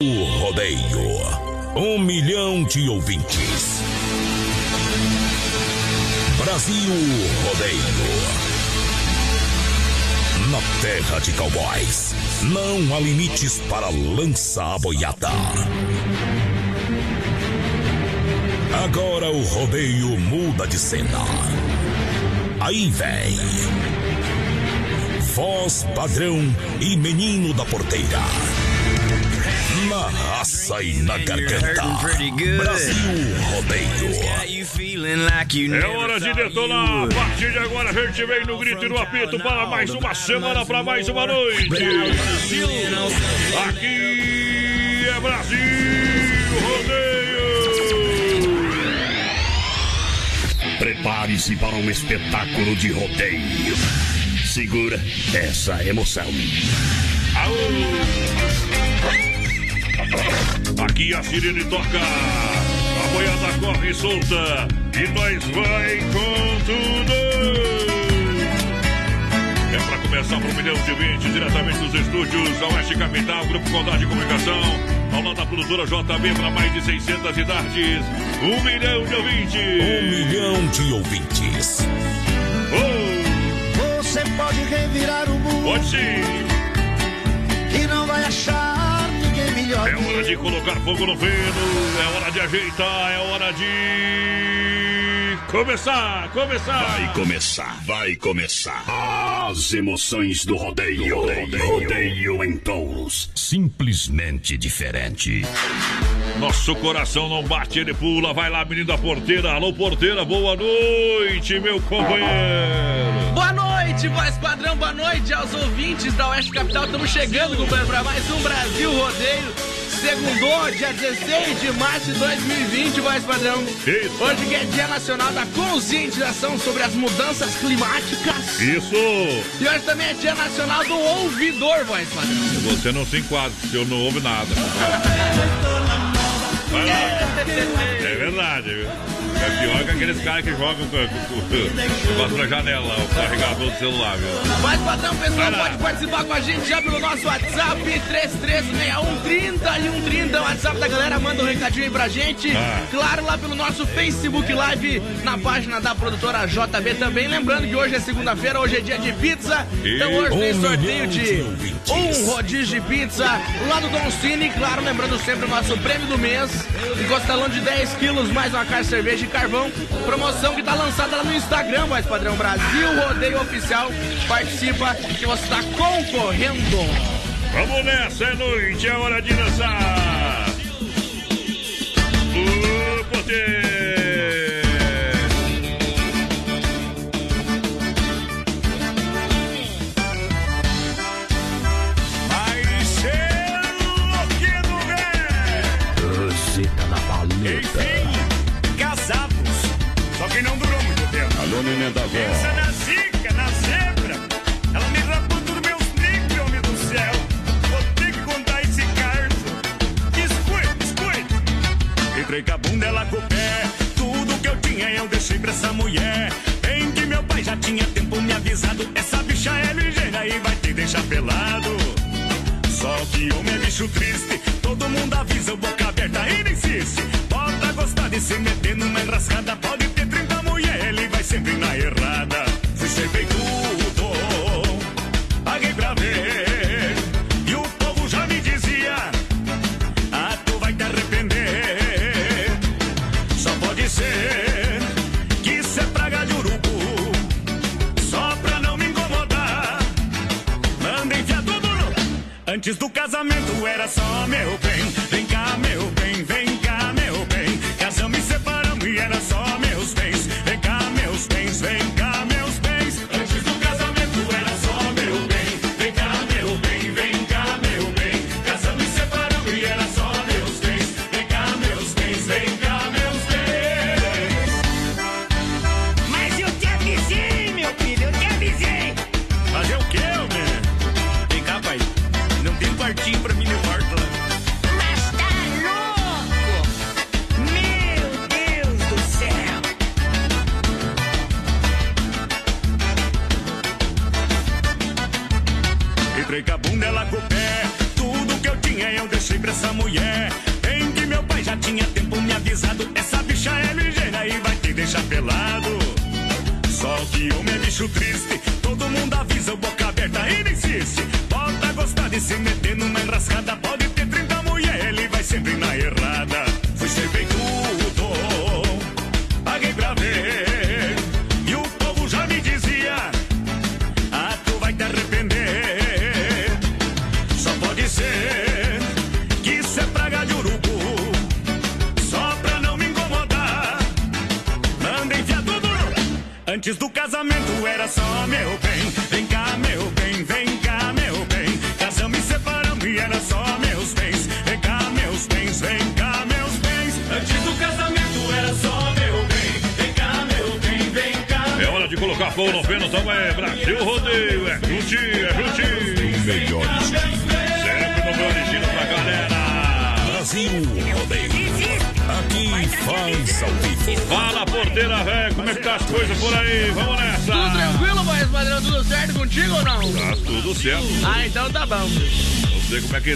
O rodeio. Um milhão de ouvintes. Brasil Rodeio. Na terra de cowboys. Não há limites para lançar a boiada. Agora o rodeio muda de cena. Aí vem. Voz padrão e menino da porteira. Na raça e na garganta. Brasil Rodeio. É hora de detonar. A partir de agora a gente vem no grito e no apito para mais uma semana, para mais uma noite. Aqui é Brasil Rodeio. Prepare-se para um espetáculo de rodeio. Segura essa emoção. Aqui a sirene toca, a boiada corre solta e nós vai com tudo. É para começar para um milhão de ouvintes, diretamente dos estúdios da Oeste Capital, Grupo Condade de Comunicação, ao lado da produtora JB para mais de 600 idades. Um milhão de ouvintes. Um milhão de ouvintes. Oh, Você pode revirar o mundo pode sim. e não vai achar melhor. É hora de colocar fogo no feno, é hora de ajeitar, é hora de começar, começar. Vai começar, vai começar. As emoções do rodeio. Rodeio, rodeio em touros. Simplesmente diferente. Nosso coração não bate, ele pula. Vai lá, menino da porteira. Alô, porteira, boa noite, meu companheiro. Noite, voz padrão, boa noite aos ouvintes da Oeste Capital. Estamos chegando, companheiro, para mais um Brasil Rodeio. Segundo, dia 16 de março de 2020, voz padrão. Eita. Hoje que é Dia Nacional da Conscientização sobre as Mudanças Climáticas. Isso, E hoje também é Dia Nacional do Ouvidor, voz padrão. você não se enquadra, porque eu não ouve nada. É verdade, viu? É pior que aqueles caras que jogam com, com, com, com a janela, o carregador do celular, viu? Mas padrão, pessoal, pode participar com a gente já pelo nosso WhatsApp 336130 e 130. O WhatsApp da galera manda um recadinho aí pra gente. Ah. Claro, lá pelo nosso Facebook Live, na página da produtora JB também. Lembrando que hoje é segunda-feira, hoje é dia de pizza. Então hoje tem sorteio de um rodízio de pizza lá do Don Cine. Claro, lembrando sempre o nosso prêmio do mês. E costelão de 10 quilos, mais uma caixa de cerveja e carvão. Promoção que tá lançada lá no Instagram, mais padrão Brasil Rodeio Oficial. Participa que você tá concorrendo. Vamos nessa, é noite, é hora de dançar. O poder. Entrei com o pé. Tudo que eu tinha eu deixei pra essa mulher. Bem que meu pai já tinha tempo me avisado. Essa bicha é ligeira e vai te deixar pelado. Só que homem é bicho triste. Todo mundo avisa, boca aberta e nem insiste. Bota gostar de se meter numa enrascada. Pode ter 30 mulher, ele vai sempre na errada. Fui ser tudo, era só meu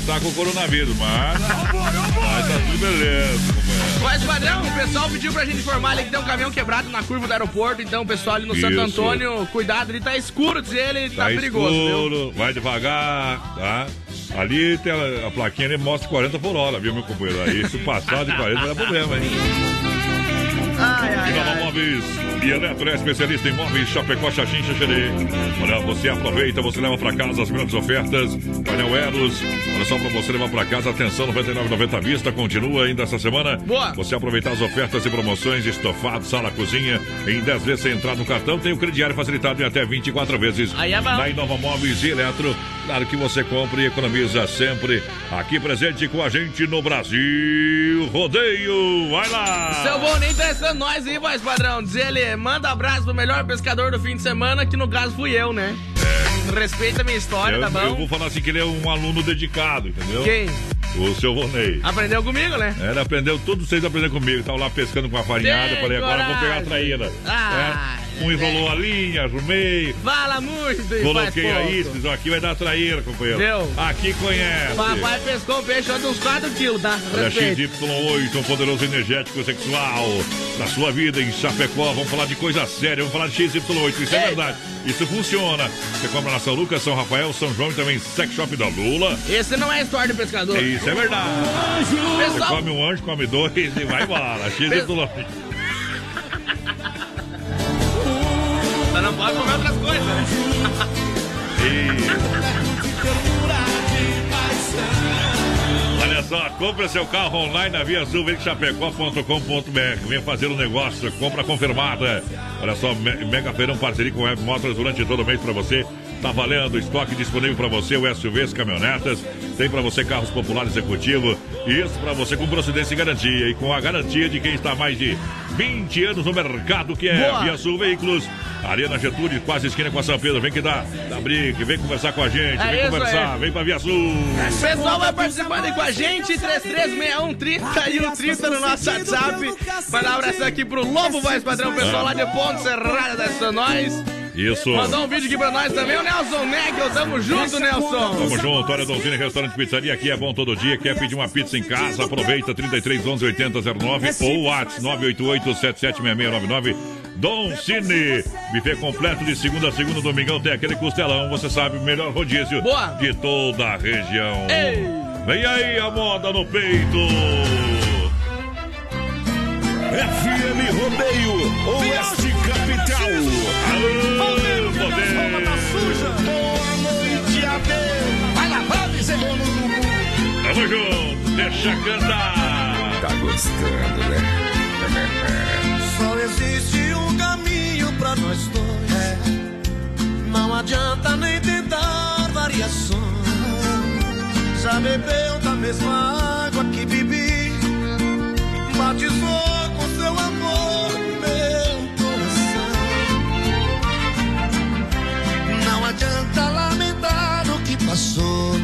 que tá com o coronavírus, mas. Mas tá tudo beleza. companheiro. Voz padrão, o pessoal pediu pra gente informar ali que tem um caminhão quebrado na curva do aeroporto. Então, o pessoal ali no Santo Isso. Antônio, cuidado, ele tá escuro, diz ele, tá, Tá perigoso, viu? escuro, vai devagar, tá? Ali tem a, a plaquinha ali mostra 40 por hora, viu, meu companheiro? Aí se passar de 40 dá problema, hein? Ai, ai, E Nova. Móveis e Eletro é especialista em móveis Chapecó, Xaxim, Xaxerê. Olha, você aproveita, você leva pra casa as grandes ofertas. Painel Eros, só pra você levar pra casa. Atenção, 99,90 à vista. Continua ainda essa semana. Boa. Você aproveitar as ofertas e promoções, estofado, sala, cozinha. Em 10 vezes sem entrar no cartão, tem o crediário facilitado em até 24 vezes. Aí é bom. Na Inova Móveis e Eletro. Claro que você compra e economiza sempre. Aqui presente com a gente no Brasil. Rodeio, vai lá! Seu nem testando nós aí, voz padrão. Diz ele, manda abraço pro melhor pescador do fim de semana, que no caso fui eu, né? Respeita a minha história, Eu, tá eu bom? vou falar assim que ele é um aluno dedicado, entendeu? Quem? O seu Vonei. Aprendeu comigo, né? Ele aprendeu, todos vocês aprenderam comigo. Tava lá pescando com a farinhada. Tem Falei, agora eu vou pegar a coragem. traíra. Ah, É, um enrolou a linha, arrumei. Fala muito e Coloquei a pouco. isca, aqui vai dar traíra, companheiro. Deu. Aqui conhece. Papai pescou um peixe de uns 4 quilos, tá? Olha, Respeito. XY8, um poderoso energético sexual da sua vida em Chapecó. Vamos falar de coisa séria, vamos falar de XY8. Isso é verdade. Isso funciona. Você compra na São Lucas, São Rafael, São João e também Sex Shop da Lula. Esse não é história do pescador. Isso é verdade. Você Pessoal, come um anjo, come dois e vai embora. XY8. Pode comer outras coisas? Olha só, compra seu carro online na Via Sul, chapecó.com.br. Venha fazer o negócio, compra confirmada. Olha só, me- Mega Feirão parceria com Web Motors durante todo o mês para você. Tá valendo, estoque disponível para você, o SUVs, caminhonetas. Tem para você carros populares executivo. Isso para você com procedência e garantia. E com a garantia de quem está há mais de 20 anos no mercado, que é Boa. Via Sul Veículos. Arena Getúlio, quase esquina com a São Pedro. Vem que dá, dá briga, vem conversar com a gente, É vem conversar, aí. vem pra Via Sul. O pessoal vai participando aí com a gente, 336130 e o 30 no nosso WhatsApp. Mandar um abraço aqui pro Lobo Voz Padrão, pessoal lá de Ponte Serrada da Nós. Isso. Mandou um vídeo aqui pra nós também, o Nelson Neckel. Tamo junto, Nelson. Tamo junto, olha, Donzini Restaurante Pizzaria, aqui é bom todo dia. Quer pedir uma pizza em casa? Aproveita 33 11 80 09 ou WhatsApp 988 776699. Dom Cine, buffet completo de segunda a segunda, domingão tem aquele costelão, você sabe, o melhor rodízio Boa. de toda a região. Ei. Vem aí a moda no peito. FM Rodeio, Oeste Capital. Alô, poder. Boa noite, adeus. Vai lavar, bezerro. Tamo junto, deixa cantar. Tá gostando, né? Só existe um caminho pra nós dois. Não adianta nem tentar variações. Já bebeu da mesma água que bebi. Batizou seu amor meu coração. Não adianta lamentar o que passou.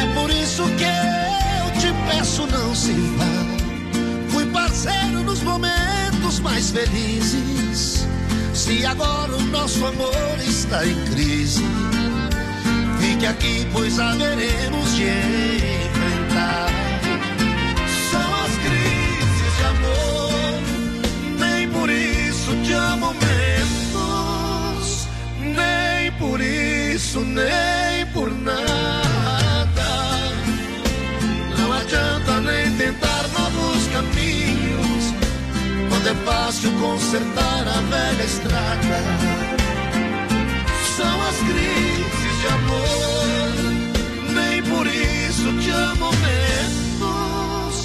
É por isso que eu te peço, não se vá. Fui parceiro nos momentos mais felizes. Se agora o nosso amor está em crise, fique aqui, pois haveremos de enfrentar. isso amo, momentos, nem por isso, nem por nada. Não adianta nem tentar novos caminhos, quando é fácil consertar a velha estrada. São as crises de amor, nem por isso te amo menos,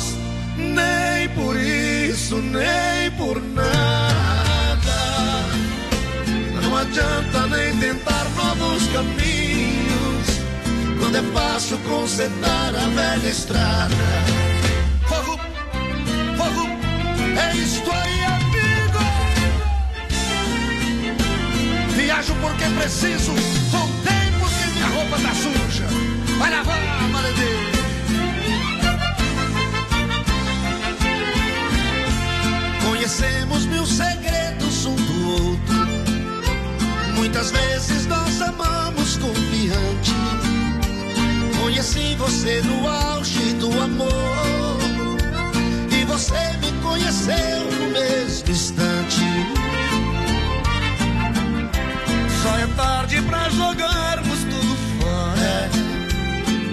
nem por isso, nem por nada. Adianta nem tentar novos caminhos, quando é fácil consertar a velha estrada. Fogo, fogo, é isto aí, amigo. Viajo porque preciso, voltei porque minha roupa tá suja. Vai lavar, Muitas vezes nós amamos confiante. Conheci você no auge do amor. E você me conheceu no mesmo instante. Só é tarde pra jogarmos tudo fora.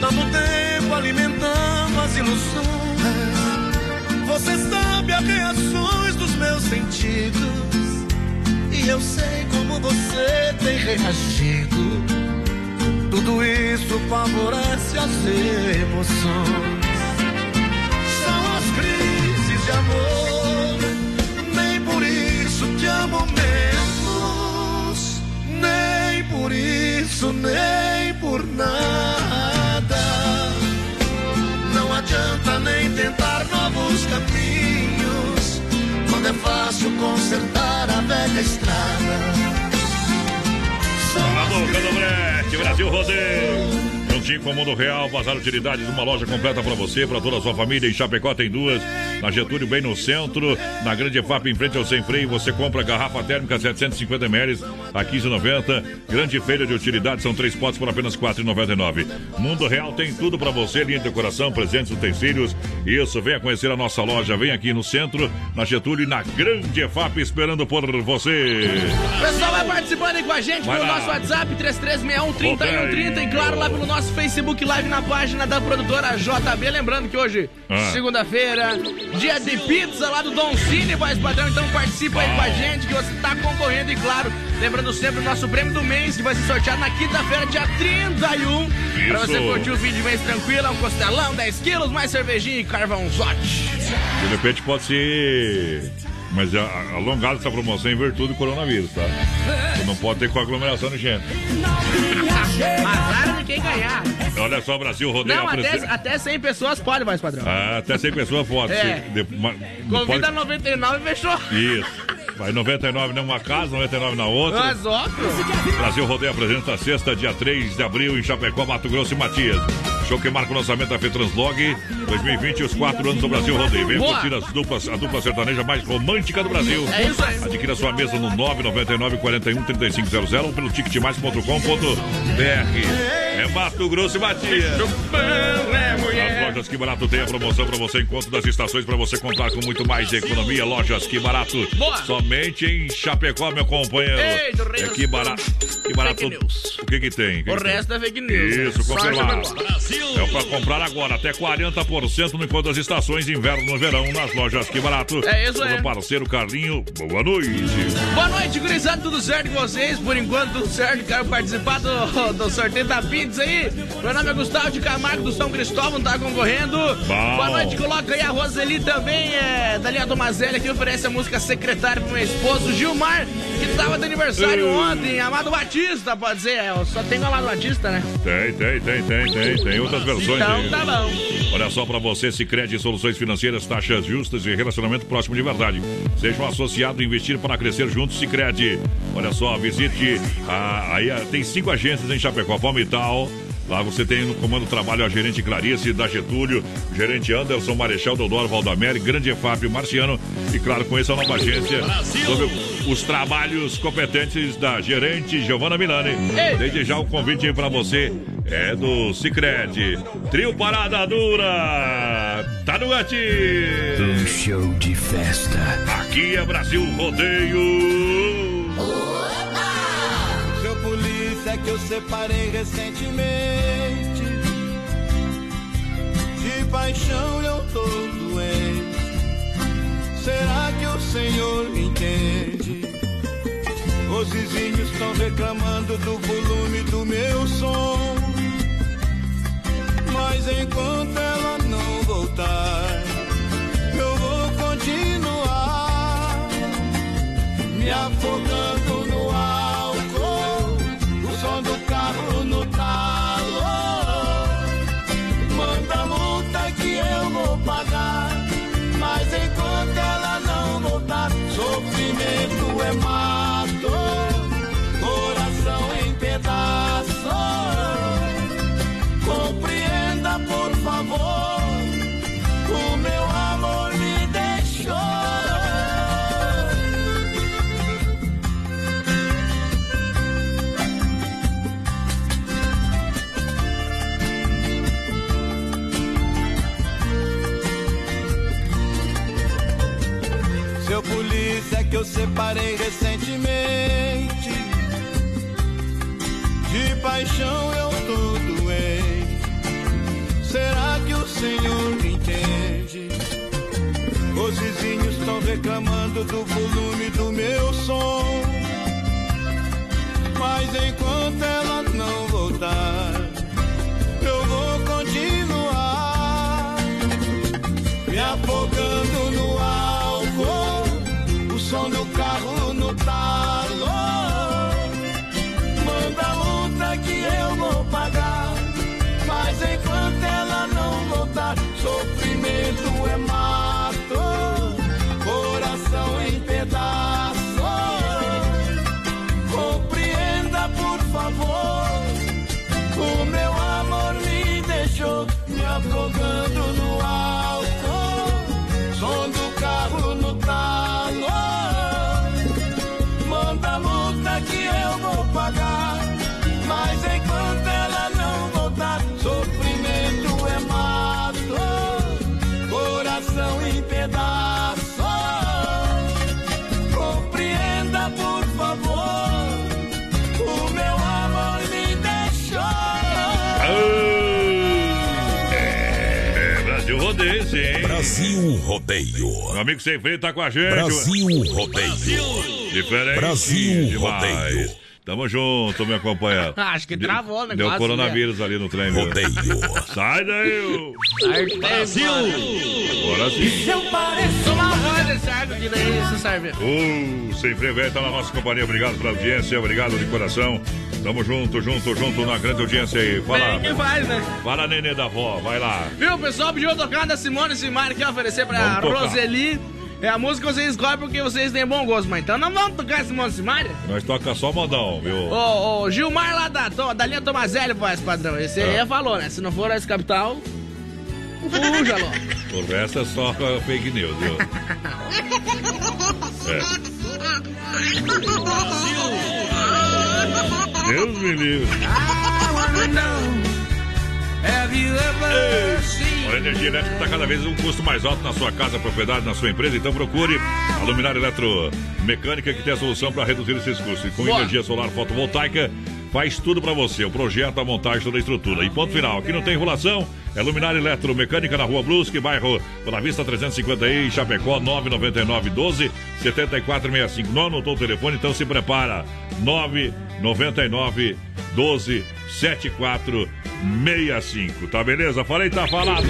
Tanto tempo alimentando as ilusões. Você sabe as reações dos meus sentidos. Eu sei como você tem reagido. Tudo isso favorece as emoções. São as crises de amor. Nem por isso te amo menos. Nem por isso, nem por nada. Não adianta nem tentar novos caminhos. É fácil consertar a velha estrada. Do Brete, Brasil Rodeio. Juntinho com o Mundo Real, Bazar Utilidades, uma loja completa para você, para toda a sua família. Em Chapecó tem duas, na Getúlio, bem no centro. Na Grande FAP, em frente ao Sem Freio, você compra garrafa térmica 750 ml a 15,90. Grande feira de utilidades, são três potes por apenas 4,99. Mundo Real tem tudo para você, linha de decoração, presentes, utensílios. Isso, venha conhecer a nossa loja, vem aqui no centro, na Getúlio e na Grande FAP, esperando por você. Pessoal vai participando aí com a gente Vai pelo lá. nosso WhatsApp 3361 3130 Rodeio. e claro lá pelo nosso Facebook Live na página da produtora JB. Lembrando que hoje, Ah. segunda-feira, dia de pizza lá do Don Cine, voz padrão. Então participa aí com a gente que você tá concorrendo e claro, lembrando sempre o nosso prêmio do mês que vai ser sorteado na quinta-feira, dia 31. Pra você Isso. curtir o fim de mês tranquilo, é um costelão, 10 quilos, mais cervejinha e carvãozote. De repente pode ser. Mas a- alongada essa promoção em virtude do coronavírus, tá? Você não pode ter com aglomeração de gente. Azar de quem ganhar. Olha só, Brasil Rodeio Não, até, até 100 pessoas pode, voz padrão. Ah, até 100 pessoas pode. É. De- não Convida pode- 99 e fechou. Isso. Vai 99 numa casa, 99 na outra. Mas óbvio. Brasil Rodeio apresenta sexta, dia 3 de abril, em Chapecó, Mato Grosso e Matias. Show que marca o lançamento da Fetranslog 2020 os quatro anos do Brasil Rodeio. Vem Boa. curtir as duplas, a dupla sertaneja mais romântica do Brasil. É isso aí. Adquira sua mesa no 999 41 3500 ou pelo ticketmais.com.br. É Mato Grosso e Matias. As lojas Que Barato tem a promoção para você, encontro das estações para você contar com muito mais economia. Lojas Que Barato. Boa. Somente em Chapecó, meu companheiro. Ei, do Rei é Que Barato. Que Barato. Fake news. O que que tem? O que O que tem? resto é fake news. Isso, Só confirmado. Chapecó. É para comprar agora, até 40% no encontro das estações, inverno no verão, nas lojas Que Barato. É isso aí. Meu parceiro Carlinho, boa noite. Boa noite, gurizada, tudo certo com vocês? Por enquanto, tudo certo. Quero participar do, do sorteio da pizza aí. Meu nome é Gustavo de Camargo do São Cristóvão, tá concorrendo. Boa noite, coloca aí a Roseli também, é, da linha Tomazelli, que oferece a música Secretário pro meu esposo Gilmar, que tava de aniversário ontem. Amado Batista, pode ser. Eu só tenho Amado Batista, né? Tem, tem, tem, tem, tem. Tem outras versões Então aí. tá bom. Olha só para você, Sicredi Soluções Financeiras, taxas justas e relacionamento próximo de verdade. Seja um associado e investir para crescer juntos, Sicredi. Olha só, visite a, aí tem cinco agências em Chapecó, Palmital. Lá você tem no comando do trabalho a gerente Clarice da Getúlio, gerente Anderson Marechal Deodoro Valdamere, Grande EFAP Marciano e claro, conheça a nova agência sobre os trabalhos competentes da gerente Giovana Milani. Ei. Desde já o convite para você é do Cicred. Trio Parada Dura. Tá no gatinho. Um show de festa. Aqui é Brasil Rodeio que eu separei recentemente. De paixão eu tô doente. Será que o Senhor me entende? Os vizinhos estão reclamando do volume do meu som. Mas enquanto ela não voltar, eu vou continuar me afogando eu separei recentemente. De paixão eu tô doente. Será que o senhor me entende? Os vizinhos estão reclamando do volume do meu som. Mas enquanto ela não voltar, eu vou continuar me afogando no som do carro no talo. Brasil Rodeio. Meu amigo sem freio tá com a gente. Brasil Rodeio. Diferente. Brasil. Rodeio. Tamo junto, meu companheiro. Acho que travou o negócio. Deu né? coronavírus ali no trem. Rodeio. Sai daí. ô. Brasil! Agora sim. Eu pareço uma desse água que daí você serve. Uh, sem freio velho tá na nossa companhia. Obrigado pela audiência, obrigado de coração. Tamo junto, junto, junto na grande audiência aí. Fala, Quem faz, né? fala nenê da avó, vai lá. Viu, pessoal pediu tocar da Simone Simari aqui, oferecer pra. Roseli. É a música que vocês escolhem porque vocês têm bom gosto, mas então não vamos tocar Simone Simari? Nós toca só modão, viu? Ô, ô, Gilmar lá da, da linha Tomazelli, voz padrão. Esse aí Ah. falou, né? Se não for esse capital, fuja logo. O resto é só fake news, viu? É. Deus me livre. Olha, a energia elétrica está cada vez um custo mais alto na sua casa, propriedade, na sua empresa, então procure a Luminária Eletromecânica que tem a solução para reduzir esses custos. E com Boa. energia solar fotovoltaica, faz tudo para você, o projeto, a montagem, toda a estrutura. E ponto final, aqui não tem enrolação, é Luminária Eletromecânica na Rua Brusque, bairro Boa Vista 350 aí, Chapecó, 999 12 7465. Não anotou o telefone, então se prepara. 999 12 7465. Tá beleza? Falei, tá falado.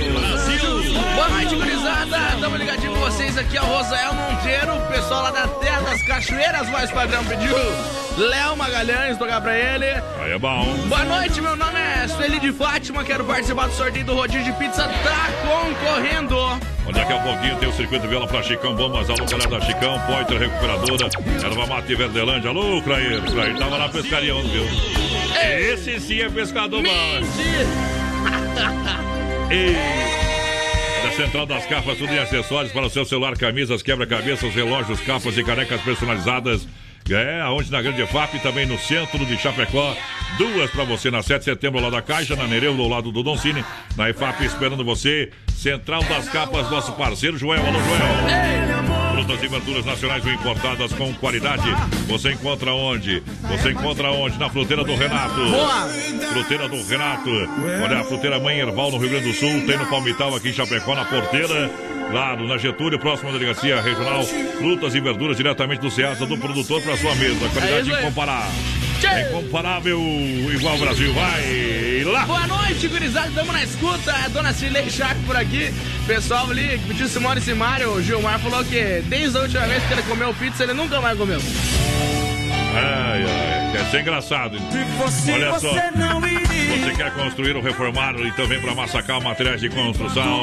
Boa noite, gurizada. Tamo ligadinho com vocês aqui, é o Rosael Monteiro, o pessoal lá da Terra das Cachoeiras, voz padrão pediu. Léo Magalhães, tocar pra ele. Aí é bom. Boa noite, meu nome é Sueli de Fátima, quero participar do sorteio do rodízio de pizza, tá concorrendo. Daqui a pouquinho tem o circuito viola pra Chicão Bombas, alô, galera da Chicão, Poiter Recuperadora, Erva Mate Verdelândia, alô, Craíro, Craíro, tava na pescaria ontem, viu? Esse sim é pescador bom, hein? Mentira. Ei. Da Central das Capas, tudo em acessórios para o seu celular, camisas, quebra-cabeças, relógios, capas e canecas personalizadas. É, aonde na Grande FAP, também no centro de Chapecó. Duas para você na 7 de setembro, lá da Caixa, na Nereu, do lado do Don Cine. Na EFAP, esperando você. Central das Capas, nosso parceiro Joel. Alô, Joel. Frutas e verduras nacionais ou importadas com qualidade. Você encontra onde? Você encontra onde? Na fruteira do Renato. Boa. Fruteira do Renato. Olha, a fruteira Mãe Erval no Rio Grande do Sul. Tem no Palmital aqui em Chapecó, na porteira. Claro, na Getúlio, próximo à delegacia regional. Frutas e verduras diretamente do Ceasa, do produtor para sua mesa. É Qualidade aí. É incomparável, igual o Brasil. Vai lá. Boa noite, gurizada. Estamos na escuta. É dona Cirlei Chaco por aqui. Pessoal ali, que pediu Simone Simário. O Gilmar falou que desde a última vez que ele comeu pizza, ele nunca mais comeu. Ai, ai, quer ser engraçado. Olha só. Você quer construir ou reformar? Então vem para Massacal Materiais de Construção.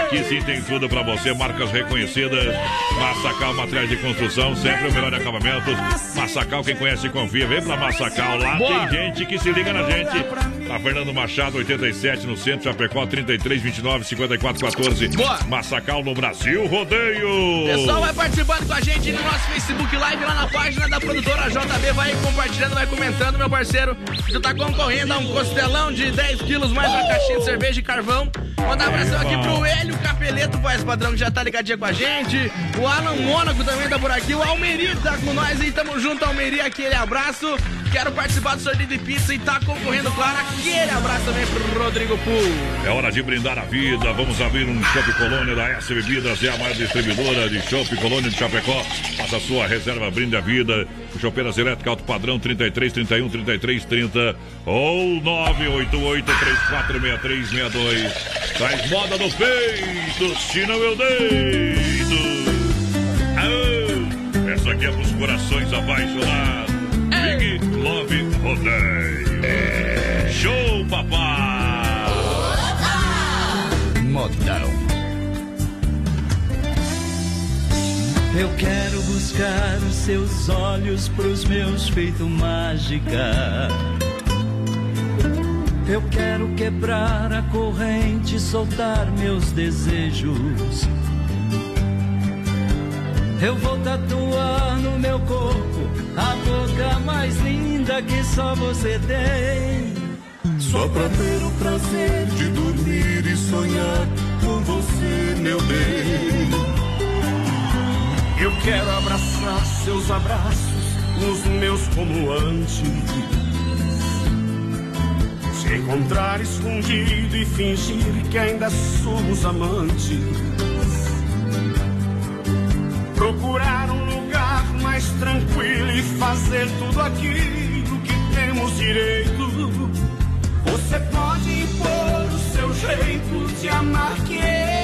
Aqui sim tem tudo para você, marcas reconhecidas. Massacal Materiais de Construção, sempre o melhor acabamento. Massacal, quem conhece confia. Vem para Massacal. Lá Boa. tem gente que se liga na gente. A Fernando Machado, 87, no centro, Chapecó, 33, 29, 54, 14. Boa. Massacal no Brasil, rodeio. Pessoal, vai participando com a gente no nosso Facebook Live, lá na página da produtora JB. Vai compartilhando, vai comentando, meu parceiro. Tu tá concorrendo a um costelão de 10 quilos, mais uma caixinha de cerveja e carvão. Mandar um abração aqui pro Hélio Capeleto, voz padrão, que já tá ligadinho com a gente. O Alan Mônaco também tá por aqui. O Almeri tá com nós aí, tamo junto, Almeri. Aquele abraço. Quero participar do sorteio de pizza e tá concorrendo, claro. Aquele abraço também pro Rodrigo Pool. É hora de brindar a vida. Vamos abrir um Chopp Colônia da S Bebidas. É a maior distribuidora de Chopp Colônia de Chapecó. Faça a sua reserva, brinde a vida. Chopeiras elétrica alto padrão 33 31 33 30 ou 988 3463 62. Traz moda no peito, se não eu deito. Aô, essa aqui é pros corações apaixonados. Big Love Rodeio. Eu quero buscar os seus olhos pros meus feito mágica. Eu quero quebrar a corrente, soltar meus desejos. Eu vou tatuar no meu corpo a boca mais linda que só você tem. Só pra ter o prazer de dormir e sonhar com você, meu bem. Eu quero abraçar seus abraços, os meus como antes. Se encontrar escondido e fingir que ainda somos amantes. Procurar um lugar mais tranquilo e fazer tudo aquilo que temos direito. Você pode impor o seu jeito de amar que eu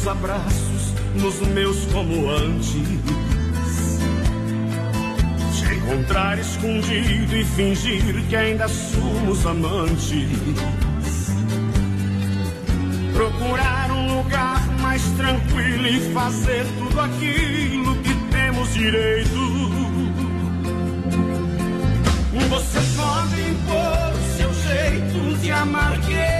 Seus abraços nos meus como antes. Te encontrar escondido e fingir que ainda somos amantes. Procurar um lugar mais tranquilo e fazer tudo aquilo que temos direito. Você pode impor seu jeito de amar que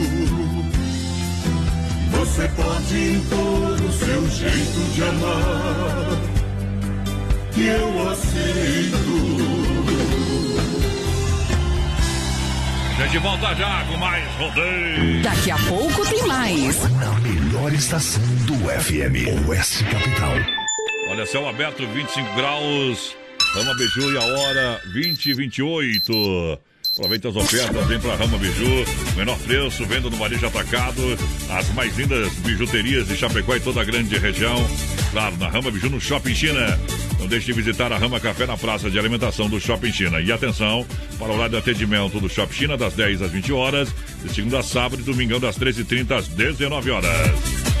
Você pode impor o seu jeito de amar e eu aceito. A gente volta já com mais rodeio. Daqui a pouco tem mais. Na melhor estação do FM, Oeste Capital. Olha, céu aberto, 25 graus. Rama Biju e a hora 20 e 28. Aproveita as ofertas, vem pra Rama Biju. Menor preço, venda no varejo atacado. As mais lindas bijuterias de Chapecó e toda a grande região. Claro, na Rama Biju, no Shopping China. Não deixe de visitar a Rama Café na praça de alimentação do Shopping China. E atenção, para o horário de atendimento do Shopping China, das 10 às 20 horas, de segunda a sábado e domingão, das 13h30 às 19 horas.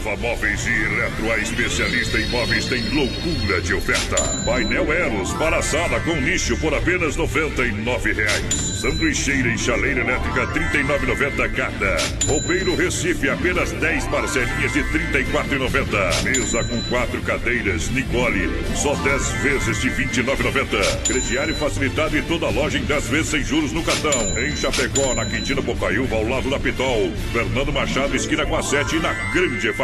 A Inova Móveis e Eletro, a especialista em móveis, tem loucura de oferta. Painel Eros para sala com nicho por apenas 99 reais. Sanduicheira e chaleira elétrica R$ 39,90 cada. Roupeiro Recife, apenas 10 parcelinhas de R$ 34,90. Mesa com quatro cadeiras, Nicole, só 10 vezes de R$ 29,90. Crediário facilitado em toda a loja em 10 vezes sem juros no cartão. Em Chapecó, na Quintina Bocaiúva, ao lado da Pitol. Fernando Machado, esquina com a 7 e na Grande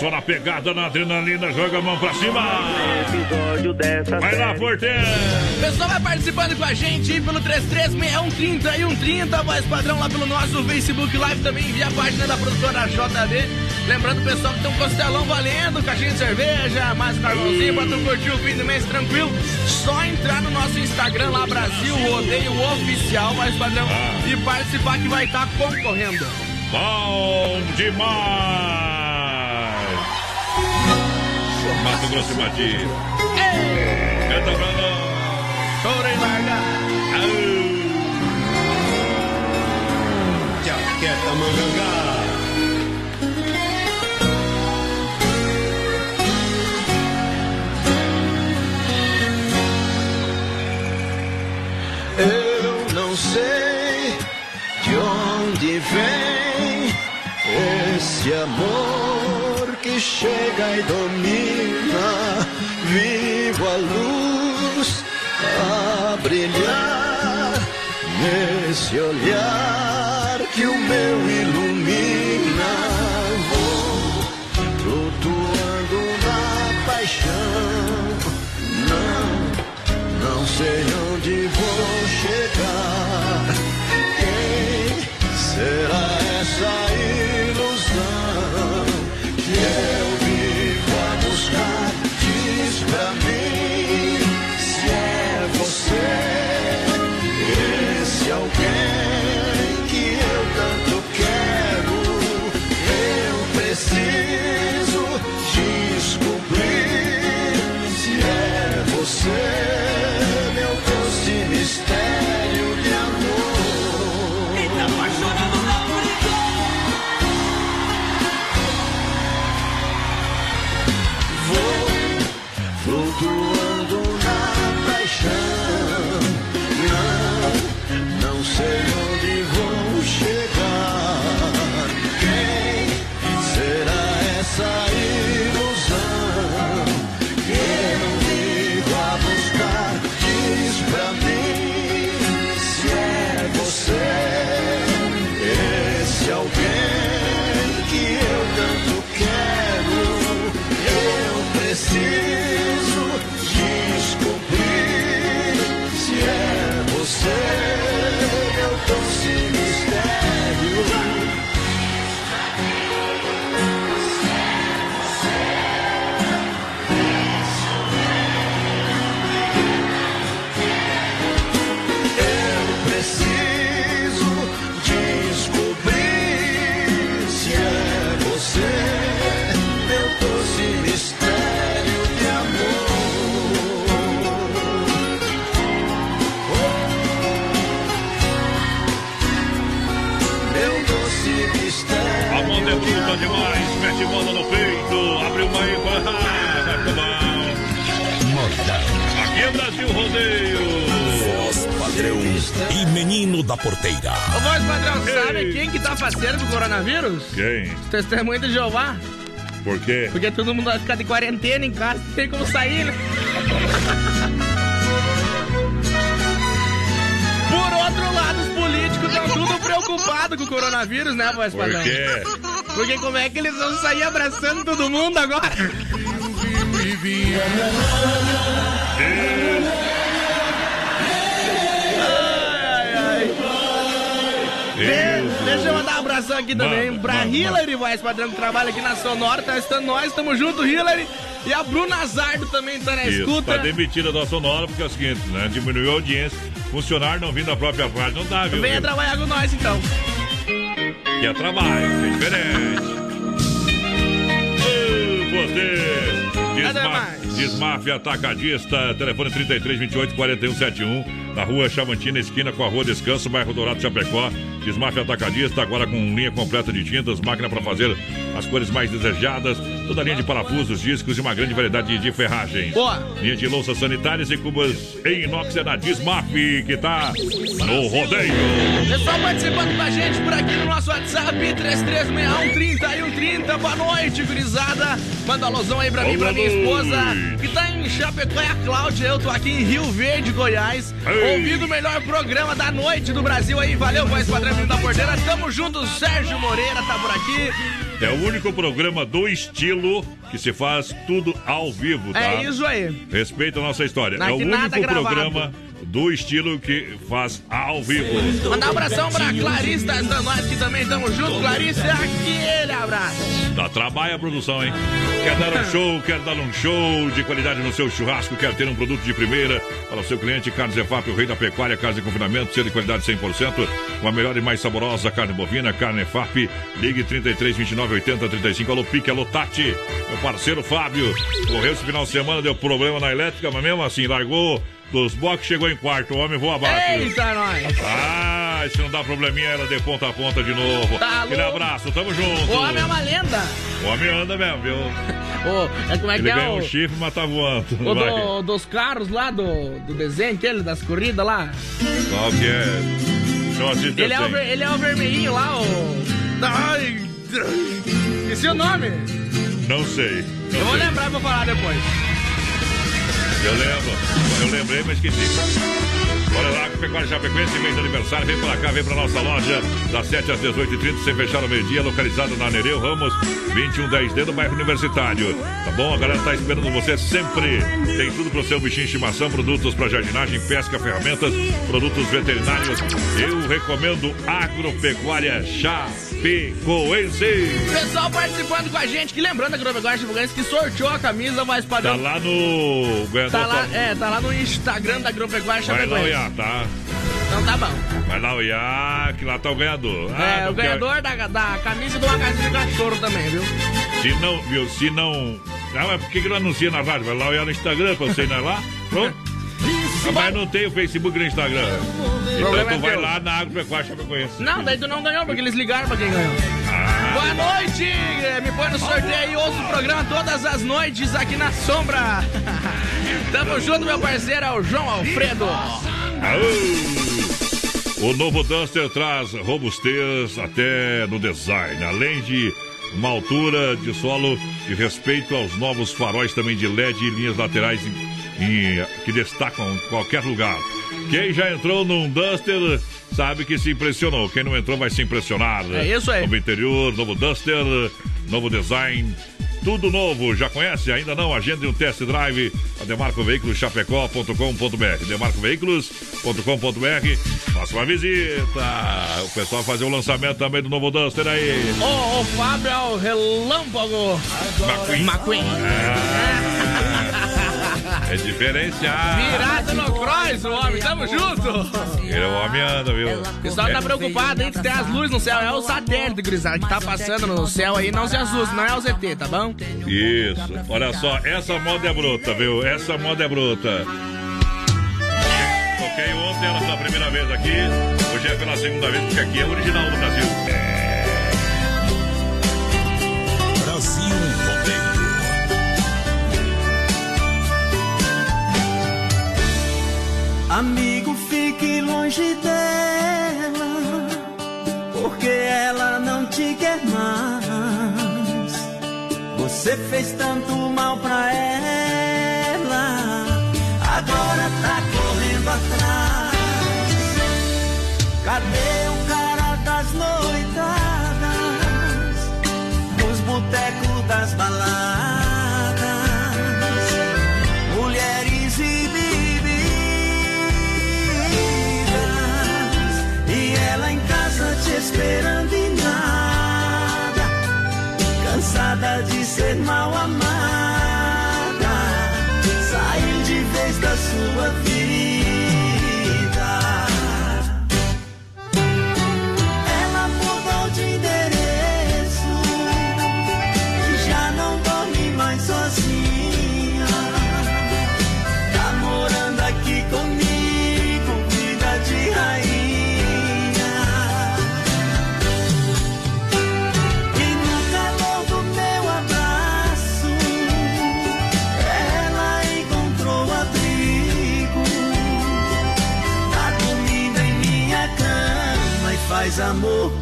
Só na pegada, na adrenalina, joga a mão pra cima. Vai lá, porteiro. Pessoal vai participando com a gente aí pelo 336130 e 130, voz padrão lá pelo nosso Facebook Live também via a página da produtora JB. Lembrando, pessoal, que tem um costelão valendo, caixinha de cerveja, mais carvãozinho pra tu curtir o fim do mês tranquilo. Só entrar no nosso Instagram lá, Brasil Rodeio Oficial, voz padrão, e participar que vai estar concorrendo. Bom demais! Mato Grosso e Mati. Canta pra nós. Chora e larga. Jaqueta mangangá. Eu não sei de onde vem esse amor chega e domina. Vivo a luz a brilhar nesse olhar que o meu ilumina. Vou flutuando na paixão. Não, não sei onde vou chegar. Quem será essa coronavírus? Quem? Testemunho de Jeová. Por quê? Porque todo mundo vai ficar de quarentena em casa, não tem como sair, né? Por outro lado, os políticos estão tudo preocupados com o coronavírus, né, voz Por padrão? quê? Porque como é que eles vão sair abraçando todo mundo agora? Ai, ai. De- Deixa eu mandar um abração aqui também Manda, pra manda, Hillary, voz padrão, que trabalha aqui na Sonora, tá estando nós, tamo junto, Hillary. E a Bruna Azardo também tá na Isso, escuta. tá demitida da Sonora porque é o seguinte, né? Diminuiu a audiência. Funcionário não vindo da própria parte, não dá, viu? Venha trabalhar com nós então. Que é trabalho, é diferente. Você, Desma. Desmafia Atacadista, telefone 33 28 41 71, na rua Chavantina, esquina com a rua Descanso, bairro Dourado, Chapecó. Desmafia Atacadista, agora com linha completa de tintas, máquina para fazer as cores mais desejadas, toda a linha de parafusos, discos e uma grande variedade de ferragens. Boa. Linha de louças sanitárias e cubas em inox é na Desmaf, que tá no rodeio. Pessoal participando com a gente por aqui no nosso WhatsApp, 3361 30 e 130. Boa noite, gurizada. Manda alusão aí pra mim, pra minha esposa, que tá em Chapecó, e a Cláudia. Eu tô aqui em Rio Verde, Goiás, Ei. ouvindo o melhor programa da noite do Brasil aí. Valeu, voz padrão da porteira. Tamo junto, Sérgio Moreira tá por aqui. É o único programa do estilo que se faz tudo ao vivo, tá? É isso aí. Respeita a nossa história. Não, é o que único gravado. programa do estilo que faz ao vivo. Mandar um abração pra Clarice das nós que também estamos juntos. Clarice, aquele abraço. Dá trabalho a produção, hein? Quer dar um show, quer dar um show de qualidade no seu churrasco, quer ter um produto de primeira para o seu cliente, Carnes EFAP, o rei da pecuária, casa de confinamento, ser de qualidade 100%, com a melhor e mais saborosa carne bovina, carne EFAP, ligue 33 29 80 35, alô Pique, alô Tati, meu parceiro Fábio, correu esse final de semana, deu problema na elétrica, mas mesmo assim, largou dos box, chegou em quarto, o homem voa abaixo. Eita, nós! Ah, se não dá probleminha, ela de ponta a ponta de novo. Tá Aquele louco. abraço, tamo junto. O homem é uma lenda. O homem anda mesmo, viu? Ô, é como é que Ele é ganha o, um chifre, mas tá voando. o do- dos carros lá do, do desenho, aquele das corridas lá? Qual que é? Não assiste Ele é, o, assim. ele é o vermelhinho lá, o. Ai! Esqueci o nome. Não sei. Não Eu vou sei. lembrar pra falar depois. Eu lembro. Eu lembrei, mas esqueci. Bora lá, Pecuária Chapecoense, mês de aniversário. Vem pra cá, vem pra nossa loja. Das 7 às 18h30, sem fechar ao meio-dia. Localizado na Nereu Ramos, 2110D, no bairro Universitário. Tá bom? A galera tá esperando você sempre. Tem tudo pro seu bichinho de estimação, produtos pra jardinagem, pesca, ferramentas, produtos veterinários. Eu recomendo Agropecuária Chapecoense. Pessoal participando com a gente, que lembrando a Agropecuária Chibugantes que sorteou a camisa Tá padrão. lá no. Tá lá, é, tá lá no Instagram da Agropecuária Vai lá Chapecoense. olhar, tá? Então tá bom. Vai lá olhar, que lá tá o ganhador. é, não o quer- ganhador da, da camisa casinha de cachorro também, viu? Se não, viu? Se não. Ah, mas por que, que não anuncia na rádio? Vai lá olhar no Instagram pra você ir lá. Pronto. Ah, mas não tem o Facebook e no Instagram. Então tu é vai lá na Agropecuária Chapecoense. Não, daí tu não ganhou, porque eles ligaram pra quem ganhou. Boa noite! Me põe no sorteio aí, ouço o programa todas as noites aqui na sombra. Tamo junto, meu parceiro, é o João Alfredo. O novo Duster traz robustez até no design, além de uma altura de solo e respeito aos novos faróis também de LED e linhas laterais em- em- que destacam qualquer lugar. Quem já entrou num Duster sabe que se impressionou. Quem não entrou vai se impressionar. É isso aí. Novo interior, novo Duster, novo design. Tudo novo, já conhece? Ainda não? Agende um test drive a Demarco Veículos Chapecó.com.br demarcoveículos.com.br Faça uma visita. O pessoal fazer o lançamento também do novo Duster aí. O, o Fábio é o relâmpago. McQueen. McQueen. É diferenciado. Virado no cross, o homem, tamo junto. Ele é o homem anda, viu? O pessoal tá preocupado aí que tem as luzes no céu. É o satélite, gurizada, que tá passando no céu aí. Não se assuste, não é o ZT, tá bom? Isso. Olha só, essa moda é bruta, viu? Essa moda é bruta. Toquei ontem ela pela primeira vez aqui. Hoje é pela segunda vez, porque aqui é original do Brasil. Brasil Amigo, fique longe dela, porque ela não te quer mais. Você fez tanto mal pra ela, agora tá correndo atrás. Cadê o cara das noitadas, nos botecos das baladas? Esperando e nada Cansada de ser mal amada amor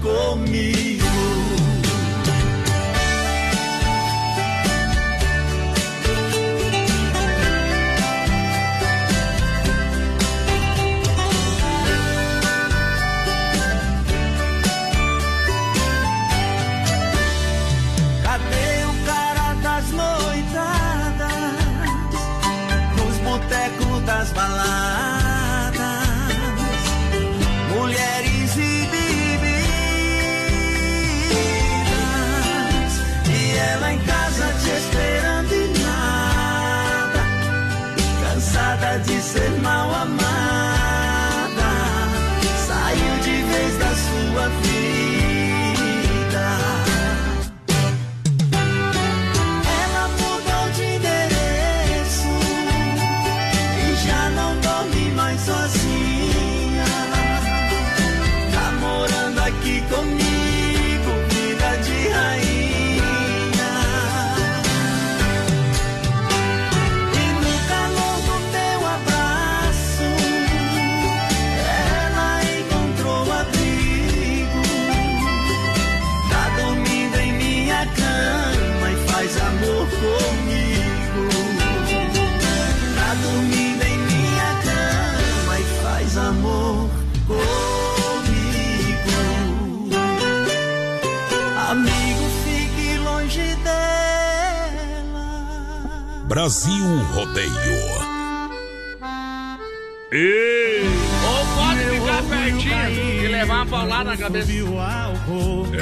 na cabeça.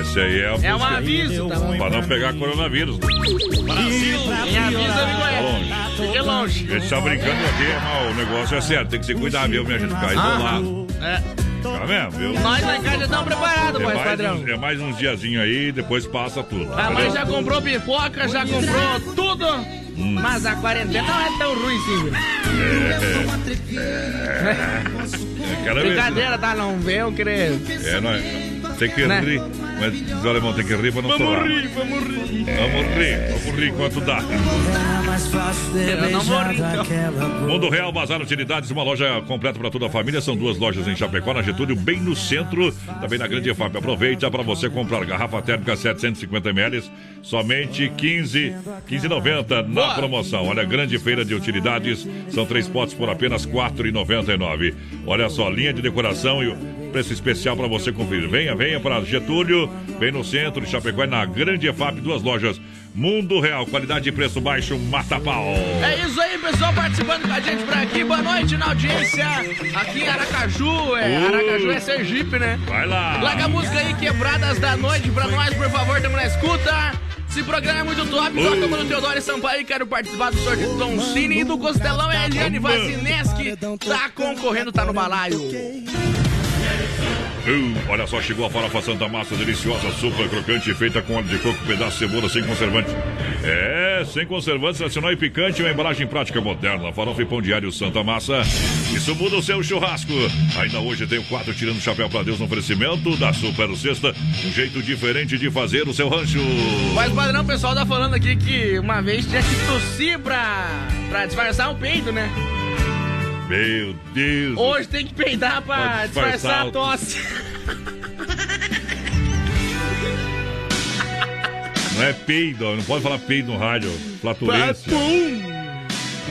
Esse aí é, a É um aviso, tá bom? Pra não pegar coronavírus. Brasil! Me avisa, me conhece. Fique longe. A gente tá brincando aqui, mas o negócio é sério. Tem que se cuidar, viu, minha gente? Ficar isolado. É. Tá vendo, viu? Nós em casa já estamos preparados, É mais, padrão. uns, é mais uns diazinhos aí, depois passa tudo. A mãe já comprou pipoca, já comprou tudo. Hum. Mas a quarentena não é tão ruim, sim. É, é, é. Brincadeira, tá? Não vem, creio. É, não é. Tem que Né? Mas diz o alemão, tem que rir pra não Vamos chorar. rir, vamos rir. Vamos rir, vamos rir enquanto dá. Eu não vou rir, então. Mundo Real Bazar Utilidades, uma loja completa para toda a família. São duas lojas em Chapecó, na Getúlio, bem no centro, também na Grande EFAP. Aproveita para você comprar garrafa térmica 750 ml, somente 15 15,90 na promoção. Olha, grande feira de utilidades, são três potes por apenas R$ 4,99. Olha só, linha de decoração e o preço especial para você conferir. Venha, venha para Getúlio, bem no centro de Chapecó, e na Grande EFAP, duas lojas. Mundo Real, qualidade e preço baixo, mata pau. É isso aí, pessoal, participando com a gente por aqui. Boa noite na audiência. Aqui em Aracaju, é. Uh. Aracaju é Sergipe, né? Vai lá. Larga a música aí, quebradas da noite pra nós, por favor, tamo na escuta. Esse programa é muito top, toca no Teodoro Sampaio, quero participar do sorteio do Don Cine e do Costelão é Eliane Vazineski, tá concorrendo, tá no balaio. Olha só, chegou a farofa Santa Massa, deliciosa, super crocante, feita com óleo de coco, pedaço de cebola sem conservante. É, sem conservantes, nacional e picante, uma embalagem prática moderna. Farofa e pão diário Santa Massa. Isso muda o seu churrasco. Ainda hoje tem o quatro tirando o chapéu pra Deus no oferecimento da Super Sexta. Um jeito diferente de fazer o seu rancho. Mas padrão, o pessoal tá falando aqui que uma vez tinha que tossir pra, pra disfarçar o peito, né? Meu Deus. Hoje tem que peidar pra disfarçar disfarçar a tosse. Não é peido, não pode falar peido no rádio. Flatulência. Pum!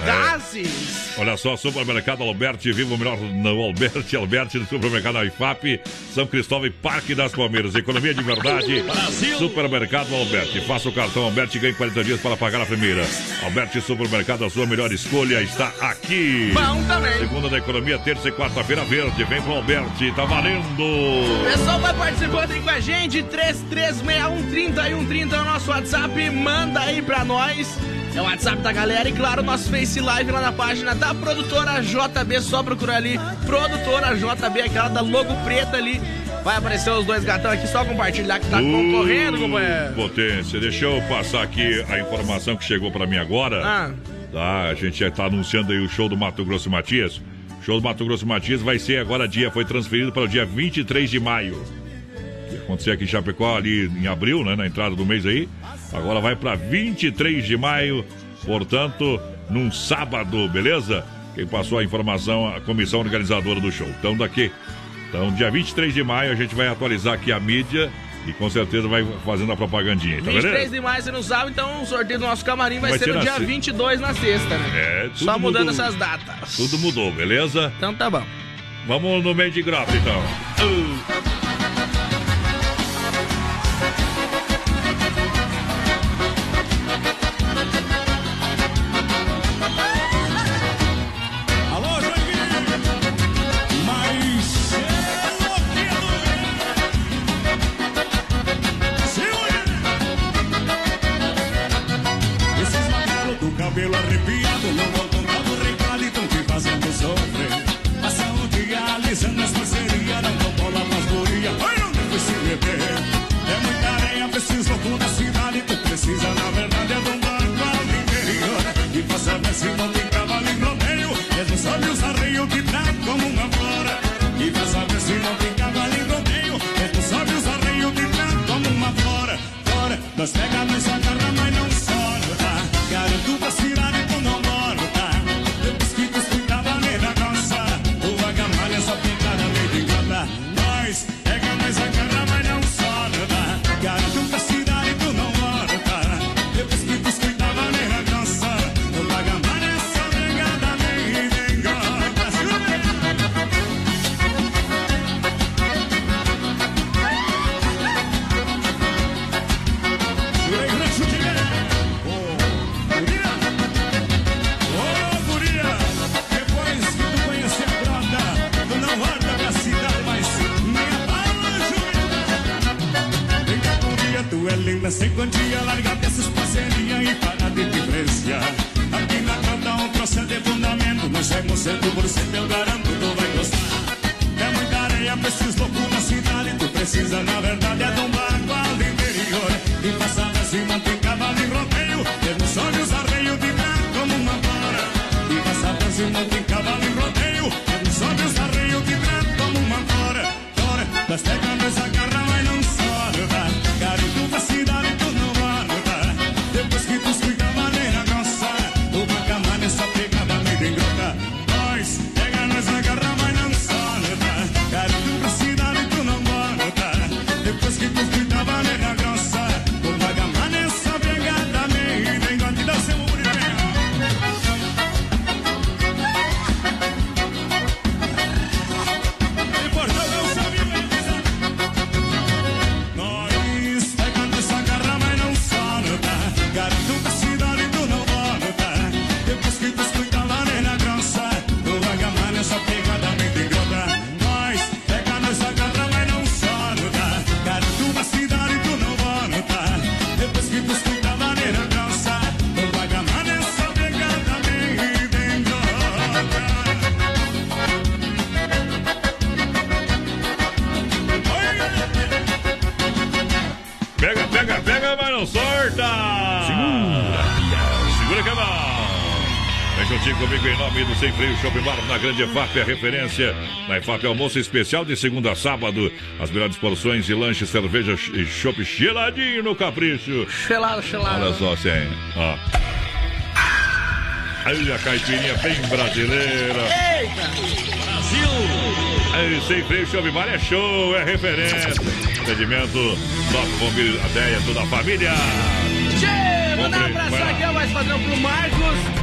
Gases! Olha só, Supermercado Alberti, viva o melhor no Alberti, Alberti do Supermercado IFAP, São Cristóvão e Parque das Palmeiras. Economia de verdade. Brasil. Supermercado Alberti. Faça o cartão Alberti e ganhe 40 dias para pagar a primeira. Alberti Supermercado, a sua melhor escolha está aqui. Bom também. Segunda da economia, terça e quarta-feira verde. Vem pro Alberti, tá valendo. O pessoal vai participando aí com a gente, 336130 e 130 é o nosso WhatsApp, manda aí pra nós. É o WhatsApp da galera e claro, nosso Face Live lá na página da produtora JB, só procura ali, produtora JB, aquela da logo preta ali. Vai aparecer os dois gatão aqui, só compartilhar que tá concorrendo, companheiro. Potência, deixa eu passar aqui a informação que chegou para mim agora. Ah. Tá, a gente já tá anunciando aí o show do Mato Grosso e Matias. O show do Mato Grosso e Matias vai ser agora dia, foi transferido para o dia 23 de maio. Que aconteceu aqui em Chapecó ali em abril, né, na entrada do mês aí. Agora vai para 23 de maio, portanto, num sábado, beleza? Quem passou a informação, a comissão organizadora do show. Então daqui, então dia 23 de maio a gente vai atualizar aqui a mídia e com certeza vai fazendo a propagandinha, tá 23 beleza? de maio você não sabe, então o sorteio do nosso camarim vai, Vai ser no dia se- 22 na sexta, né? É, tudo Só mudando mudou. essas datas. Tudo mudou, beleza? Então tá bom. Vamos no meio de grota, então. Alô, Grande EFAP, a referência. Na EFAP, almoço especial de segunda a sábado. As melhores porções de lanche, cerveja e chopp geladinho no capricho. Gelado, gelado. Olha só, sem. Ó. Aí a caipirinha bem brasileira. Eita! Brasil! Aí, sem freio, chove bar é show, é referência. Atendimento, top bombeiro, a ideia, toda a família. Tchê, mandar um abraço aqui, mais padrão pro Marcos,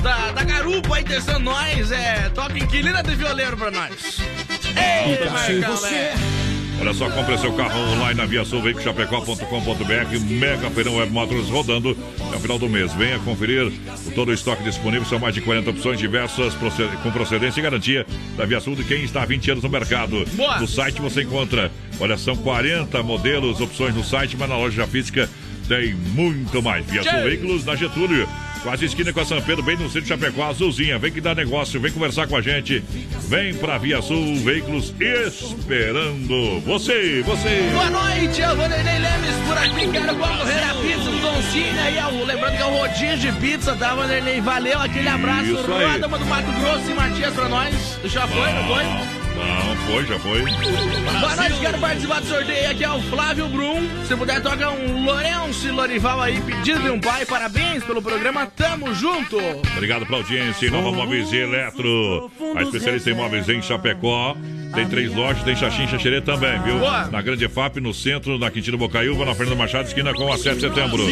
da, da Garupa aí, testando nós, é, toca inquilina de violeiro pra nós. Eita, Marcão, velho. Olha só, compre seu carro online na Via Sul, veiculochapecó.com.br, Mega Feirão Web Motors rodando até o final do mês. Venha conferir o todo o estoque disponível, são mais de 40 opções diversas, com procedência e garantia da Via Sul de quem está há 20 anos no mercado. Boa. No site você encontra, olha, são 40 modelos, opções no site, mas na loja física tem muito mais. Via Sul. Veículos na Getúlio. Quase esquina com a São Pedro, bem no centro de Chapecó, azulzinha. Vem que dá negócio, vem conversar com a gente. Vem pra Via Sul Veículos esperando você, você. Boa noite, é o Vanderlei Lemes por aqui, quero concorrer a pizza do Don Cine aí, ó, lembrando que é o rodinho de pizza, tá, Vanderlei? Valeu, aquele abraço, Isso aí. Do Mato Grosso e Matias pra nós. Já foi, não foi? Não, foi, já foi. Boa noite, quero participar do sorteio. Aqui é o Flávio Brum. Se puder, toca um Lourenço e Lorival aí, pedido de um pai. Parabéns pelo programa, tamo junto. Obrigado pela audiência. Nova Móveis e Eletro. A especialista em móveis em Chapecó. Tem três lojas, tem Xaxim e Xaxerê também, viu? Boa. Na Grande EFAP, no centro, na Quintino Bocaiúva, na Fernanda Machado, esquina com a 7 de setembro.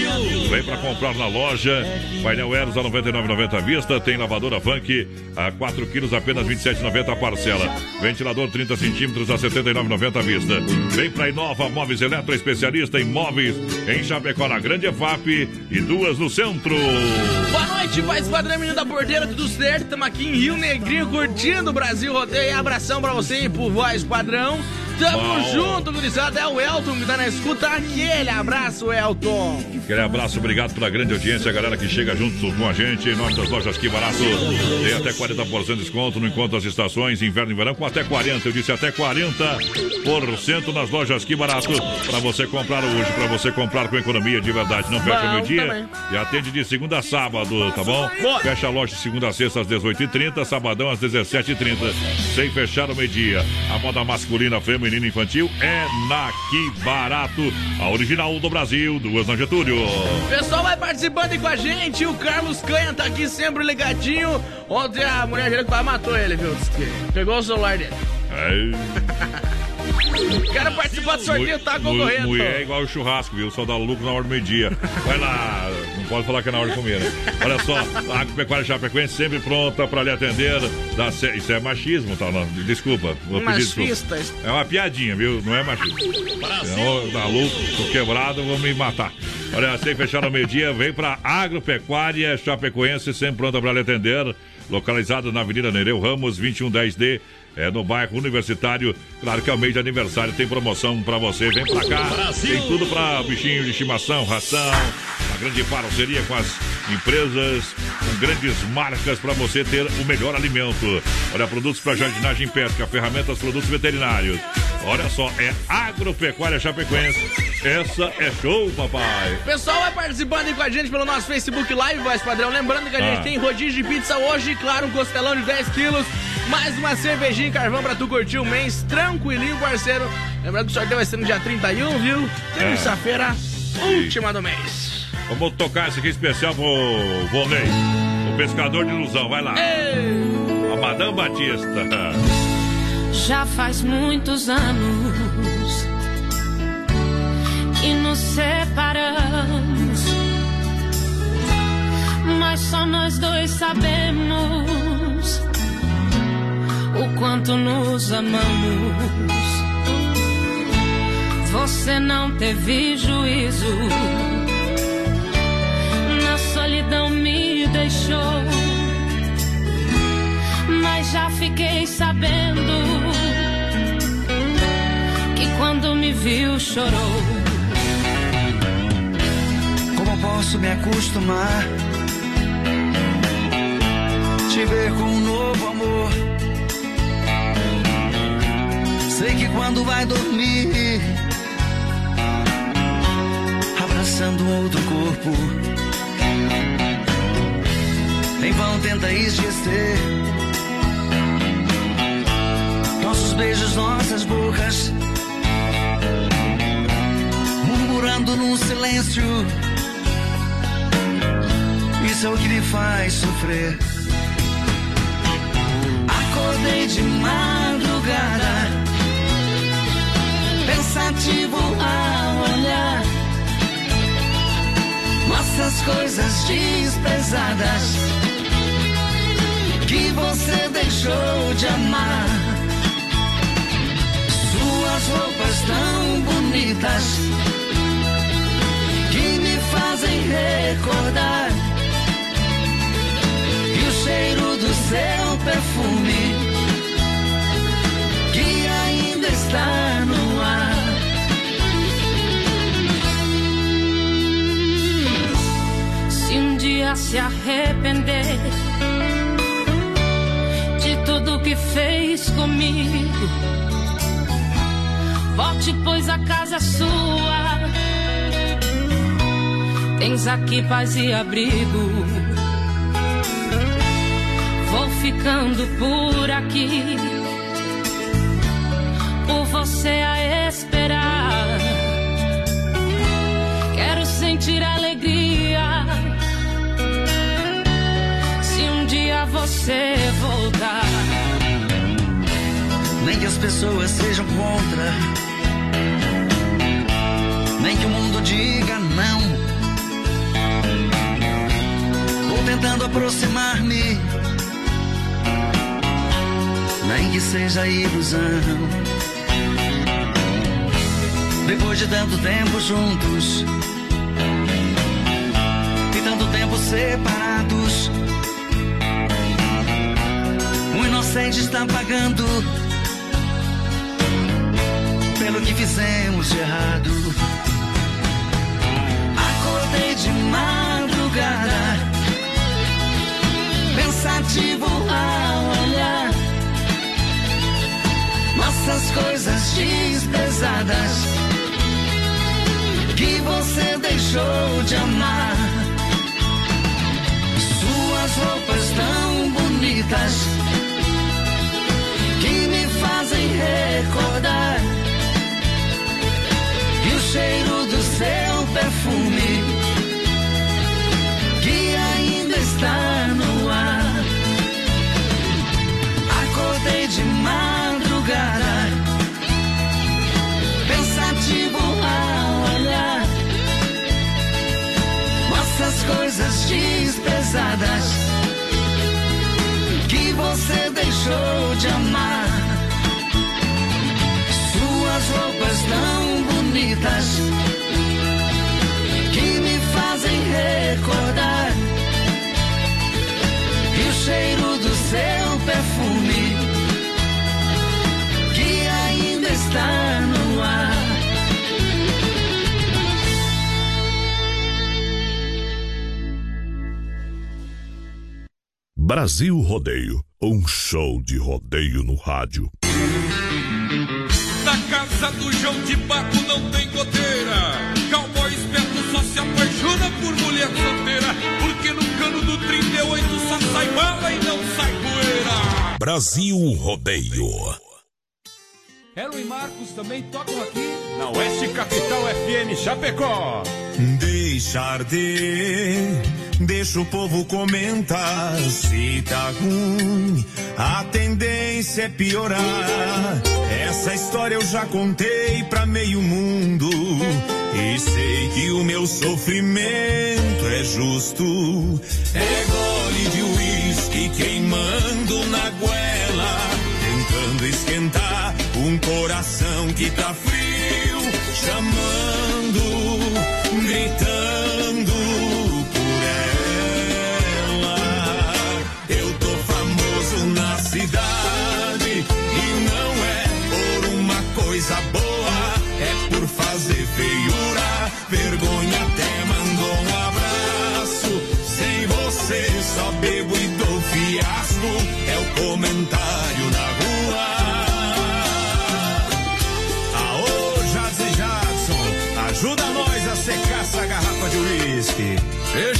Vem pra comprar na loja. Painel Eros a 99,90 à vista. Tem lavadora Funk a 4 quilos, apenas 27,90 a parcela. Ventilador 30 centímetros a 79,90 à vista. Vem pra Inova Móveis Eletro, especialista em móveis em Chapecó, na Grande EFAP e duas no centro. Boa noite, voz padrão menino da porteira, tudo certo? Tamo aqui em Rio Negrinho, curtindo o Brasil Rodeio. Abração pra você pro voz padrão. Tamo Bom. junto, gurizada. É o Elton que tá na escuta. Aquele abraço, Elton. Aquele abraço, obrigado pela grande audiência, a galera que chega junto com a gente em nome das lojas Que Barato. Tem até 40% de desconto no encontro das estações, inverno e verão, com até 40%. Eu disse até 40% nas lojas Que Barato. Pra você comprar hoje, pra você comprar com economia de verdade. Não fecha Bom meu dia também. e atende de segunda a sábado, tá bom? Fecha a loja de segunda a sexta às 18h30, sabadão às 17h30. Sem fechar o meio-dia. A moda masculina, feminina e infantil é na Que Barato. A original do Brasil, duas na Getúlio. O pessoal vai participando aí com a gente. O Carlos Canha tá aqui sempre ligadinho. Ontem a mulher dele quase matou ele, viu? Pegou o celular dele. Quero participar do sorteio, tá concorrendo. Mulher é igual o churrasco, viu? Só dá lucro na hora do meio-dia. Vai lá, pode falar que é na hora de comer, né? Olha só, a Agropecuária Chapecoense sempre pronta pra lhe atender. Ce- Isso é machismo, tá? Não, desculpa, vou pedir desculpa. Machistas. É uma piadinha, viu? Não é machismo. Senão, tá louco, tô quebrado, vou me matar. Olha, sem fechar no meio-dia, vem pra Agropecuária Chapecoense, sempre pronta pra lhe atender. Localizado na Avenida Nereu Ramos, 2110D. É no bairro Universitário. Claro que é o mês de aniversário, tem promoção pra você. Vem pra cá. Brasil. Tem tudo pra bichinho de estimação, ração. Grande parceria com as Empresas com grandes marcas para você ter o melhor alimento. Olha, produtos para jardinagem e pesca, ferramentas, produtos veterinários. Olha só, é Agropecuária Chapecoense. Essa é show, papai. Pessoal, vai participando aí com a gente pelo nosso Facebook Live, voz padrão. Lembrando que a gente Ah. tem rodízio de pizza hoje, claro, um costelão de 10 quilos, mais uma cervejinha e carvão pra tu curtir o mês tranquilinho, parceiro. Lembrando que o sorteio vai ser no dia 31, viu? Terça-feira, última do mês. Vamos tocar esse aqui especial pro Volney. O pescador de ilusão, vai lá. A Madame Batista. Já faz muitos anos que nos separamos, mas só nós dois sabemos o quanto nos amamos. Você não teve juízo, solidão me deixou mas já fiquei sabendo que quando me viu chorou. Como posso me acostumar? Te ver com um novo amor. Sei que quando vai dormir, abraçando outro corpo, em vão tenta esquecer. Nossos beijos, nossas bocas, murmurando num silêncio. Isso é o que me faz sofrer. Acordei de madrugada, pensativo ao olhar. Nossas coisas desprezadas que você deixou de amar. Suas roupas tão bonitas que me fazem recordar. E o cheiro do seu perfume que ainda está no ar. Se um dia se arrepender de tudo que fez comigo, volte, pois a casa é sua. Tens aqui paz e abrigo. Vou ficando por aqui, por você a esperar. Quero sentir alegria se um dia você voltar. Nem que as pessoas sejam contra, nem que o mundo diga não. Vou tentando aproximar-me, nem que seja ilusão. Depois de tanto tempo juntos e tanto tempo separados, o inocente está pagando pelo que fizemos de errado. Acordei de madrugada, pensativo ao olhar nossas coisas desprezadas que você deixou de amar. Suas roupas tão bonitas que me fazem recordar. Cheiro do seu perfume que ainda está no ar. Acordei de madrugada, pensativo ao olhar nossas coisas desprezadas que você deixou de amar. Suas roupas tão bonitas que me fazem recordar. E o cheiro do seu perfume que ainda está no ar. Brasil Rodeio, um show de rodeio no rádio. Brasil Rodeio. Helo e Marcos também tocam aqui na Oeste Capital FM Chapecó. Deixar de, deixa o povo comentar. Se tá ruim, a tendência é piorar. Essa história eu já contei pra meio mundo. E sei que o meu sofrimento é justo. É gole de uísque queimando na goela. Tentando esquentar um coração que tá frio. Chamando,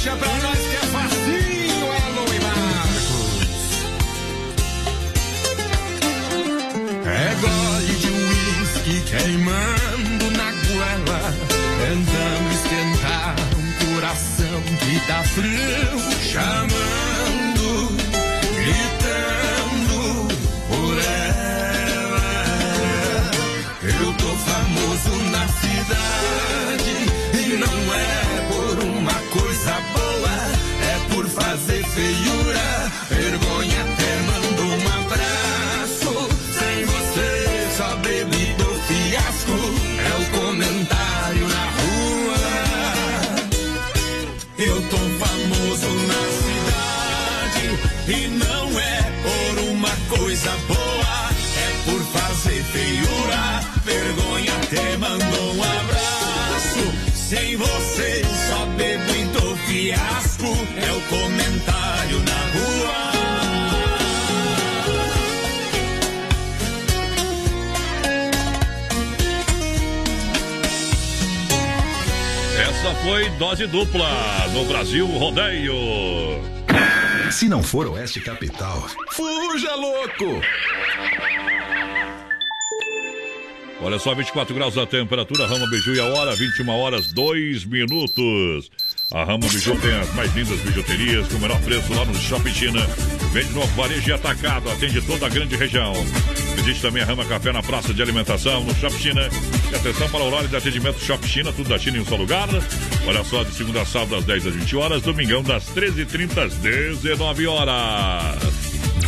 Deixa pra nós que é facinho, Elon e Marcos. É gole de uísque queimando na goela, tentando esquentar um coração que tá frio, chamando, foi dose dupla no Brasil Rodeio. Se não for Oeste Capital, fuja louco! Olha só, 24 graus a temperatura, Rama Biju e a hora, 21 horas, 2 minutos. A Rama Biju tem as mais lindas bijuterias com o menor preço lá no Shopping China. Vende no varejo e atacado, atende toda a grande região. Visite também a Rama Café na Praça de Alimentação, no Shopping China. E atenção para o horário de atendimento Shopping China, tudo da China em um só lugar. Olha só, de segunda a sábado, das 10 às 20 horas, domingão, das 13h30 às 19 horas.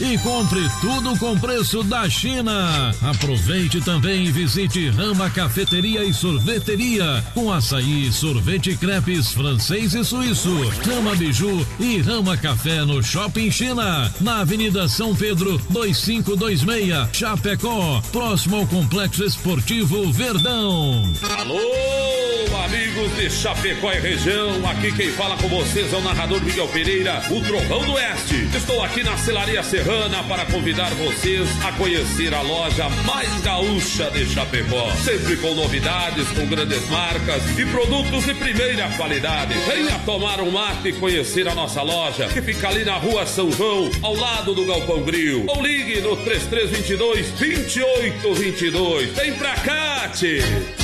e compre tudo com preço da China. Aproveite também e visite Rama Cafeteria e Sorveteria com açaí, sorvete crepes francês e suíço. Rama Biju e Rama Café no Shopping China, na Avenida São Pedro 2526, Chapecó, próximo ao Complexo Esportivo Verdão. Alô, amigos de Chapecó e região, aqui quem fala com vocês é o narrador Miguel Pereira, o Trovão do Oeste. Estou aqui na Celaria Serrana para convidar vocês a conhecer a loja mais gaúcha de Chapecó. Sempre com novidades, com grandes marcas e produtos de primeira qualidade. Venha tomar um mate e conhecer a nossa loja, que fica ali na rua São João, ao lado do Galpão Grill. Ou ligue no 3322 2822. Vem pra cá, tchê.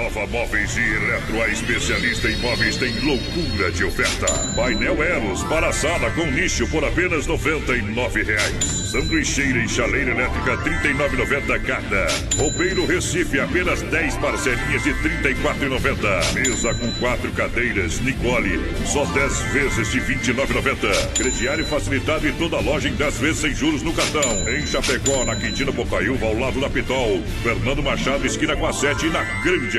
Nova Móveis e Eletro, a especialista em móveis, tem loucura de oferta. Painel Eros para sala com nicho por apenas 99 reais. Sanduicheira e chaleira elétrica R$ 39,90 cada. Roupeiro Recife, apenas 10 parcelinhas de R$ 34,90. Mesa com quatro cadeiras, Nicole, só 10 vezes de R$ 29,90. Crediário facilitado e toda loja em 10 vezes sem juros no cartão. Em Chapecó, na Quintina Bocaiúva, ao lado da Pitol. Fernando Machado, esquina com a 7 e na Grande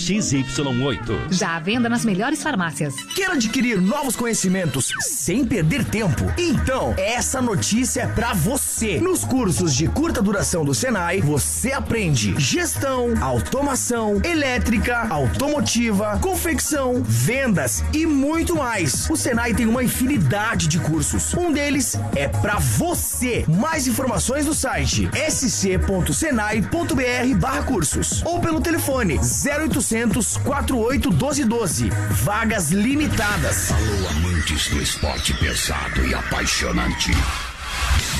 XY8. Já à venda nas melhores farmácias. Quer adquirir novos conhecimentos sem perder tempo? Então, essa notícia é pra você. Nos cursos de curta duração do Senai, você aprende gestão, automação, elétrica, automotiva, confecção, vendas e muito mais. O Senai tem uma infinidade de cursos. Um deles é pra você. Mais informações no site sc.senai.br/cursos ou pelo telefone 0800 48 12 12. Vagas limitadas. Alô, amantes do esporte pesado e apaixonante.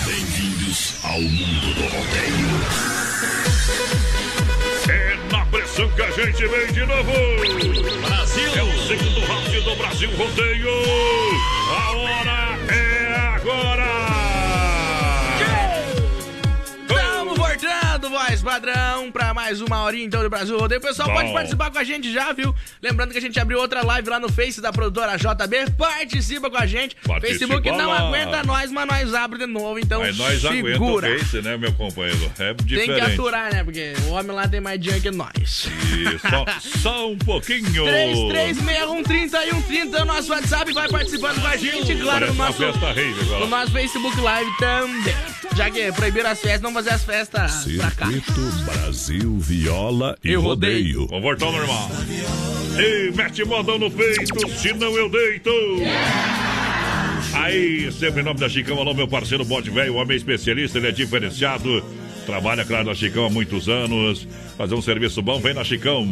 Bem-vindos ao mundo do rodeio. É na pressão que a gente vem de novo. Brasil. É o segundo round do Brasil Rodeio. A hora é agora. Estamos voltando, voz padrão, pra mais uma horinha então do Brasil Rodeio. O pessoal Bom. pode participar com a gente já, viu? Lembrando que a gente abriu outra live lá no Face da produtora JB. Participa com a gente. Participa Facebook não lá. aguenta nós, mas nós abre de novo, então Mas nós segura. o Face, né, meu companheiro? É diferente. Tem que aturar, né? Porque o homem lá tem mais dinheiro que nós. E só, só um pouquinho. 33613130 é o nosso WhatsApp. Vai participando com a gente, claro, Parece no nosso, rave no nosso Facebook Live também. Já que proibiram as festas, vamos fazer as festas pra cá. Circuito Brasil Viola e, E rodeio. Vamos voltar ao normal. Ei, mete modão no peito, senão eu deito. Aí, sempre em nome da Chicão, alô, meu parceiro Bode Velho, homem especialista, ele é diferenciado. Trabalha, claro, na Chicão há muitos anos. Fazer um serviço bom, vem na Chicão.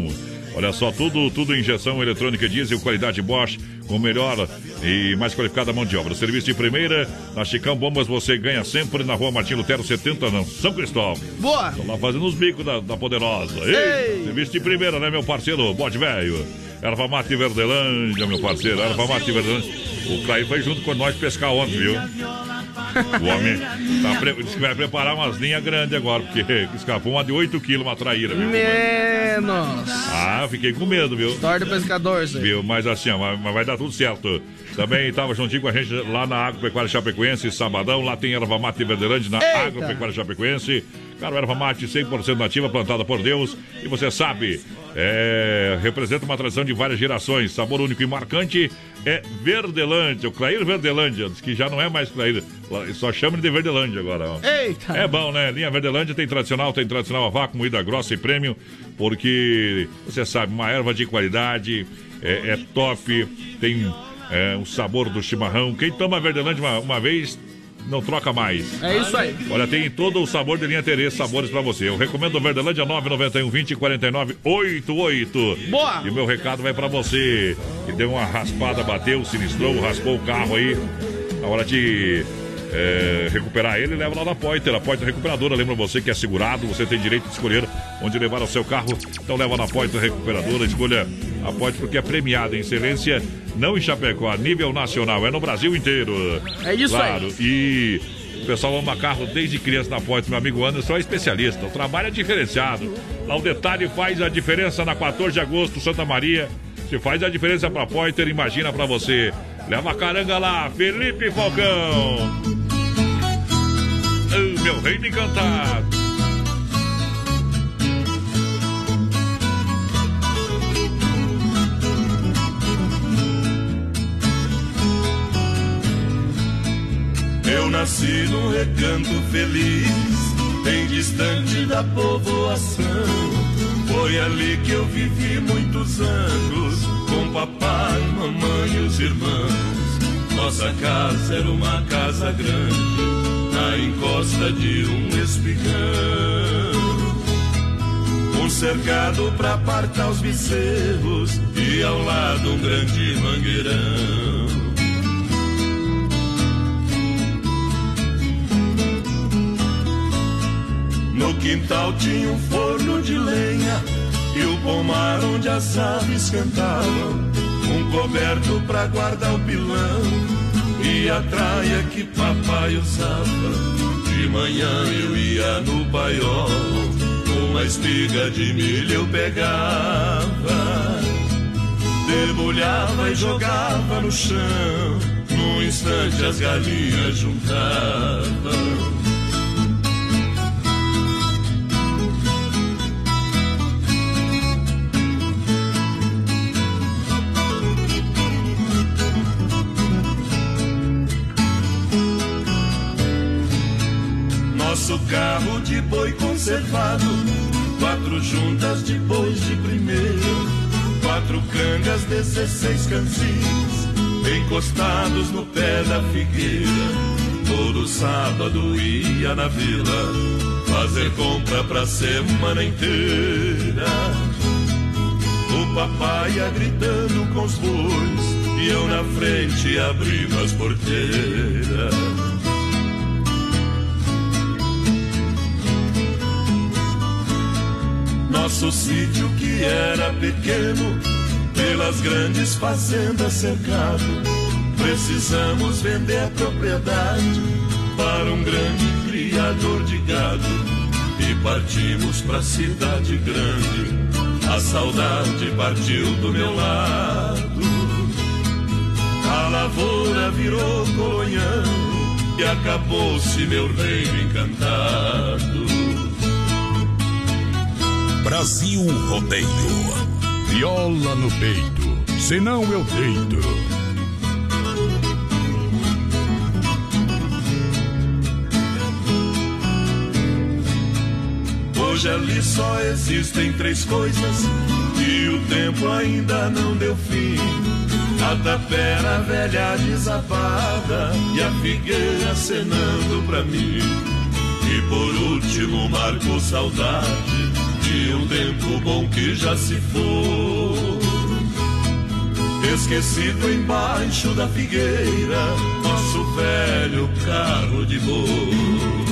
Olha só, tudo, tudo injeção eletrônica diesel, qualidade Bosch, com melhor e mais qualificada mão de obra. Serviço de primeira, na Chicão Bombas você ganha sempre na rua Martim Lutero 70, não, São Cristóvão. Boa! Estão lá fazendo os bicos da, da poderosa. Ei, Ei! Serviço de primeira, né, meu parceiro? Bode velho. Erva Mate Verdelândia, meu parceiro. Erva Mate Verdelândia. O Clair foi junto com nós pescar ontem, viu? O homem tá pre... disse que vai preparar umas linhas grandes agora, porque escapou uma de 8 quilos, uma traíra, viu? Menos. Ah, fiquei com medo, viu? História do pescador, aí. Viu? Mas assim, ó, mas vai dar tudo certo. Também estava juntinho com a gente lá na Agropecuária Chapecoense, sabadão. Lá tem erva mate Verdelândia na Eita. Agropecuária Chapecoense. Cara, erva mate 100% nativa, plantada por Deus. E você sabe, é, representa uma tradição de várias gerações. Sabor único e marcante é Verdelândia. O Clair Verdelândia, que já não é mais Clair. Só chama ele de Verdelândia agora. Ó. Eita! É bom, né? Linha Verdelândia tem tradicional, tem tradicional a vácuo, moída grossa e prêmio, porque você sabe, uma erva de qualidade, é, é top, tem é, o sabor do chimarrão. Quem toma Verdelândia uma, uma vez, não troca mais. É isso aí. Olha, tem todo o sabor de linha Terê, sabores pra você. Eu recomendo o Verdelândia 991 20 49 88. Boa! E o meu recado vai pra você que deu uma raspada, bateu, sinistrou, raspou o carro aí. Na hora de é, recuperar ele, leva lá na Poiter. A Poiter Recuperadora, lembra você que é segurado, você tem direito de escolher onde levar o seu carro. Então leva na Poiter Recuperadora, escolha a Poiter porque é premiada em excelência, não em Chapecó, a nível nacional, é no Brasil inteiro. É isso aí. claro. E o pessoal ama carro desde criança na Poiter. Meu amigo Anderson é especialista. O trabalho é diferenciado. Lá o detalhe faz a diferença na 14 de agosto, Santa Maria. Se faz a diferença pra Poiter, imagina pra você. Leva a caranga lá, Felipe Falcão. Oh, meu reino encantado. Eu nasci num recanto feliz, bem distante da povoação. Foi ali que eu vivi muitos anos, com papai, mamãe e os irmãos. Nossa casa era uma casa grande, na encosta de um espigão. Um cercado pra apartar os bezerros e ao lado um grande mangueirão. No quintal tinha um forno de lenha e o pomar onde as aves cantavam. Um coberto pra guardar o pilão e a traia que papai usava. De manhã eu ia no paiol, uma espiga de milho eu pegava. Debulhava e jogava no chão, num instante as galinhas juntavam. Nosso carro de boi conservado, quatro juntas de bois de primeira, quatro cangas, dezesseis cansis, encostados no pé da figueira. Todo sábado ia na vila fazer compra pra semana inteira. O papai ia gritando com os bois e eu na frente abrindo as porteiras. Nosso sítio que era pequeno, pelas grandes fazendas cercado, precisamos vender a propriedade para um grande criador de gado e partimos pra cidade grande. A saudade partiu do meu lado, a lavoura virou colonhão e acabou-se meu reino encantado. Brasil Rodeio. Viola no peito, senão eu deito. Hoje ali só existem três coisas e o tempo ainda não deu fim. A tapera velha desabada e a figueira acenando pra mim. E por último marco saudade de um tempo bom que já se foi. Esquecido embaixo da figueira, nosso velho carro de boi.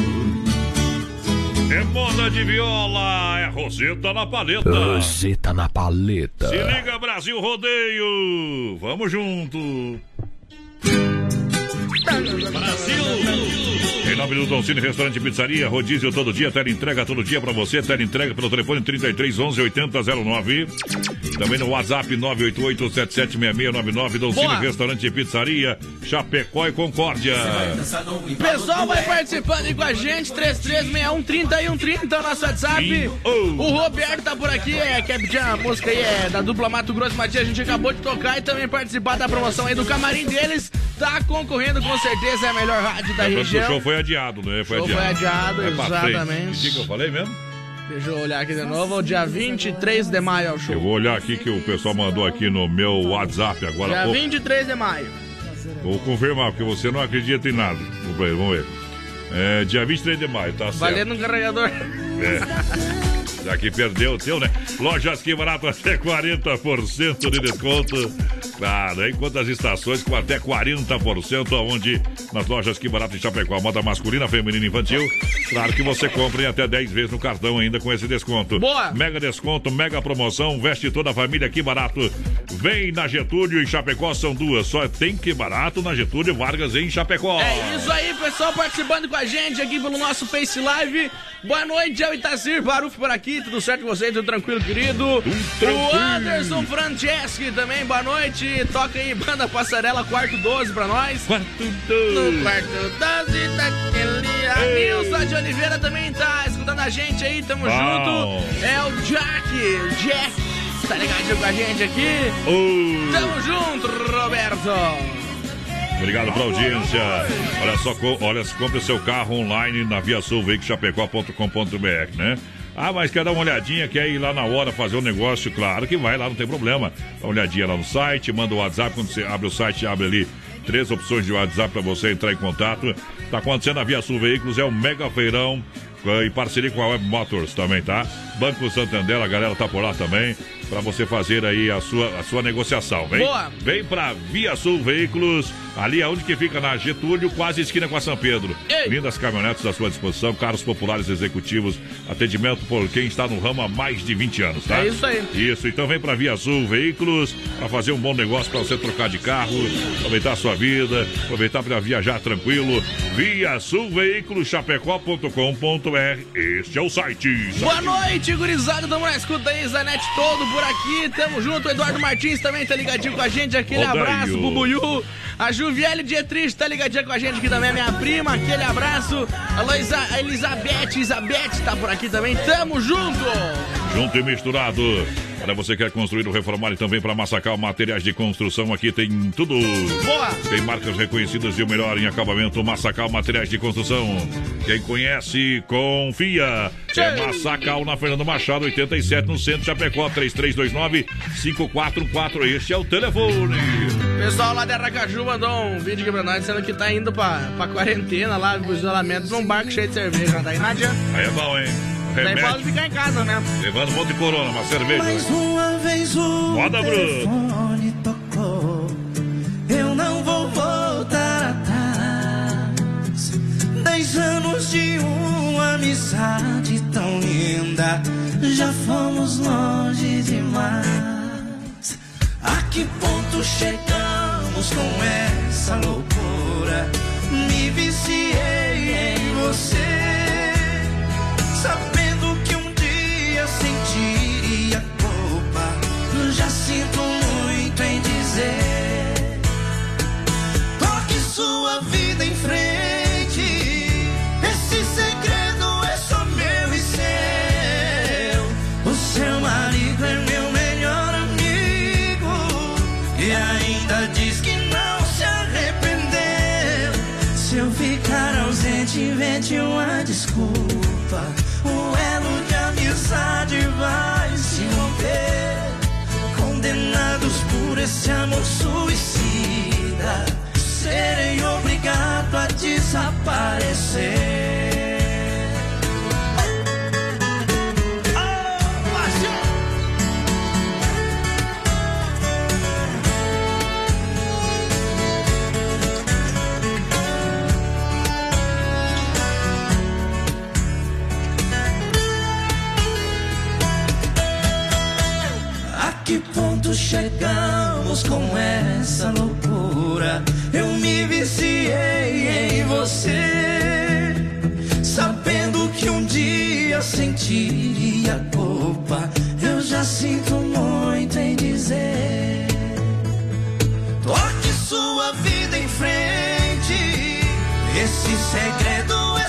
É moda de viola, é Roseta na paleta. Roseta na paleta. Se liga, Brasil Rodeio. Vamos junto. Brasil! Em nome do Doncini Restaurante e Pizzaria, rodízio todo dia, tela entrega todo dia pra você, tela entrega pelo telefone 33 11 8009. Também no WhatsApp 988776699, Doncini. Restaurante e Pizzaria, Chapecó e Concórdia. Pessoal vai participando aí com a gente, 3361-3130 é o nosso WhatsApp. O Roberto tá por aqui, é, quer pedir a música aí, é da dupla Mato Grosso Matias, a gente acabou de tocar e também participar da promoção aí do camarim deles. Tá concorrendo com certeza, é a melhor rádio da Lembrando que o região. show foi adiado, né? Foi Show adiado. foi adiado, É exatamente. frente. Que eu falei mesmo? Deixa eu olhar aqui de novo, dia 23 de maio é o show. Eu vou olhar aqui que o pessoal mandou aqui no meu WhatsApp agora. Dia Vou- 23 de maio. Vou confirmar, porque você não acredita em nada. Vamos ver, Vamos ver. É, dia 23 de maio, tá certo. Valendo um carregador. É. Já que perdeu o teu, né? Lojas que barato até 40% de desconto. Claro, enquanto as estações com até 40%, aonde nas lojas que barato em Chapecó, moda masculina, feminina e infantil. Claro que você compra em até 10 vezes no cartão ainda com esse desconto. Boa! Mega desconto, mega promoção, veste toda a família que barato. Vem na Getúlio e Chapecó, são duas. Só tem que barato na Getúlio e Vargas em Chapecó. É isso aí, pessoal, participando com a gente aqui pelo nosso Face Live. Boa noite, é o Itacir Baruf por aqui, tudo certo com vocês? Tudo tranquilo, querido? O Anderson Franceschi também, boa noite. Toca aí, banda Passarela, quarto 12 pra nós. Quarto 12. No quarto 12 daquele A Nilza de Oliveira também tá escutando a gente aí, tamo Bom. junto. É o Jack, Jack, tá ligadinho com a gente aqui. Uh. Tamo junto, Roberto. Obrigado pela audiência. Olha só, olha, compre seu carro online na viasulveicochapecó.com.br, né? Ah, mas quer dar uma olhadinha, quer ir lá na hora fazer o negócio? Claro que vai lá, não tem problema. Dá uma olhadinha lá no site, manda o WhatsApp, quando você abre o site, abre ali três opções de WhatsApp para você entrar em contato. Tá acontecendo na Via Sul Veículos, é um mega feirão em parceria com a Web Motors também, tá? Banco Santander, a galera tá por lá também, para você fazer aí a sua, a sua negociação, vem? Boa. Vem pra Via Sul Veículos, ali aonde que fica na Getúlio, quase esquina com a São Pedro. Lindas caminhonetes à sua disposição, carros populares executivos, atendimento por quem está no ramo há mais de 20 anos, tá? É isso aí. Isso, então vem pra Via Sul Veículos para fazer um bom negócio para você trocar de carro, aproveitar a sua vida, aproveitar para viajar tranquilo. Via Sul Veículos, chapecó.com.br. Este é o site. Boa noite, gurizada. Tamo na escuta aí, Zanete todo por aqui. Tamo junto. O Eduardo Martins também tá ligadinho com a gente. Aquele Odeio. abraço, Bubuiu. A Juviele Dietrich tá ligadinha com a gente aqui também, minha prima. Aquele abraço. A, Luísa, a Elizabeth, Elizabeth tá por aqui também. Tamo junto. Junto e misturado. Olha, você quer construir ou reformar e também para Massacal Materiais de Construção, aqui tem tudo. Boa! Tem marcas reconhecidas e o melhor em acabamento, Massacal Materiais de Construção. Quem conhece, confia. É Massacal na Fernando Machado, 87, no centro de Chapecó, 3329-5414. Este é o telefone. Pessoal lá de Aracaju mandou um vídeo aqui pra nós dizendo que tá indo pra, pra quarentena lá, pro isolamento, num barco cheio de cerveja. Daí não adianta. Aí é bom, hein? Daí pode Remédio. ficar em casa, né? Levando um monte de corona, uma cerveja. Mais uma vez o Moda telefone tocou. Eu não vou voltar atrás. Dez anos de uma amizade tão linda. Já fomos longe demais. A que ponto chegamos com essa loucura? Me viciei em você. Vida em frente. Esse segredo é só meu e seu. O seu marido é meu melhor amigo. E ainda diz que não se arrependeu. Se eu ficar ausente, invente uma desculpa. O elo de amizade vai se romper. Condenados por esse amor suicida, serei desaparecer. A que ponto chegamos com essa loucura? Eu me viciei você, sabendo que um dia sentiria culpa. Eu já sinto muito em dizer. Toque sua vida em frente. Esse segredo é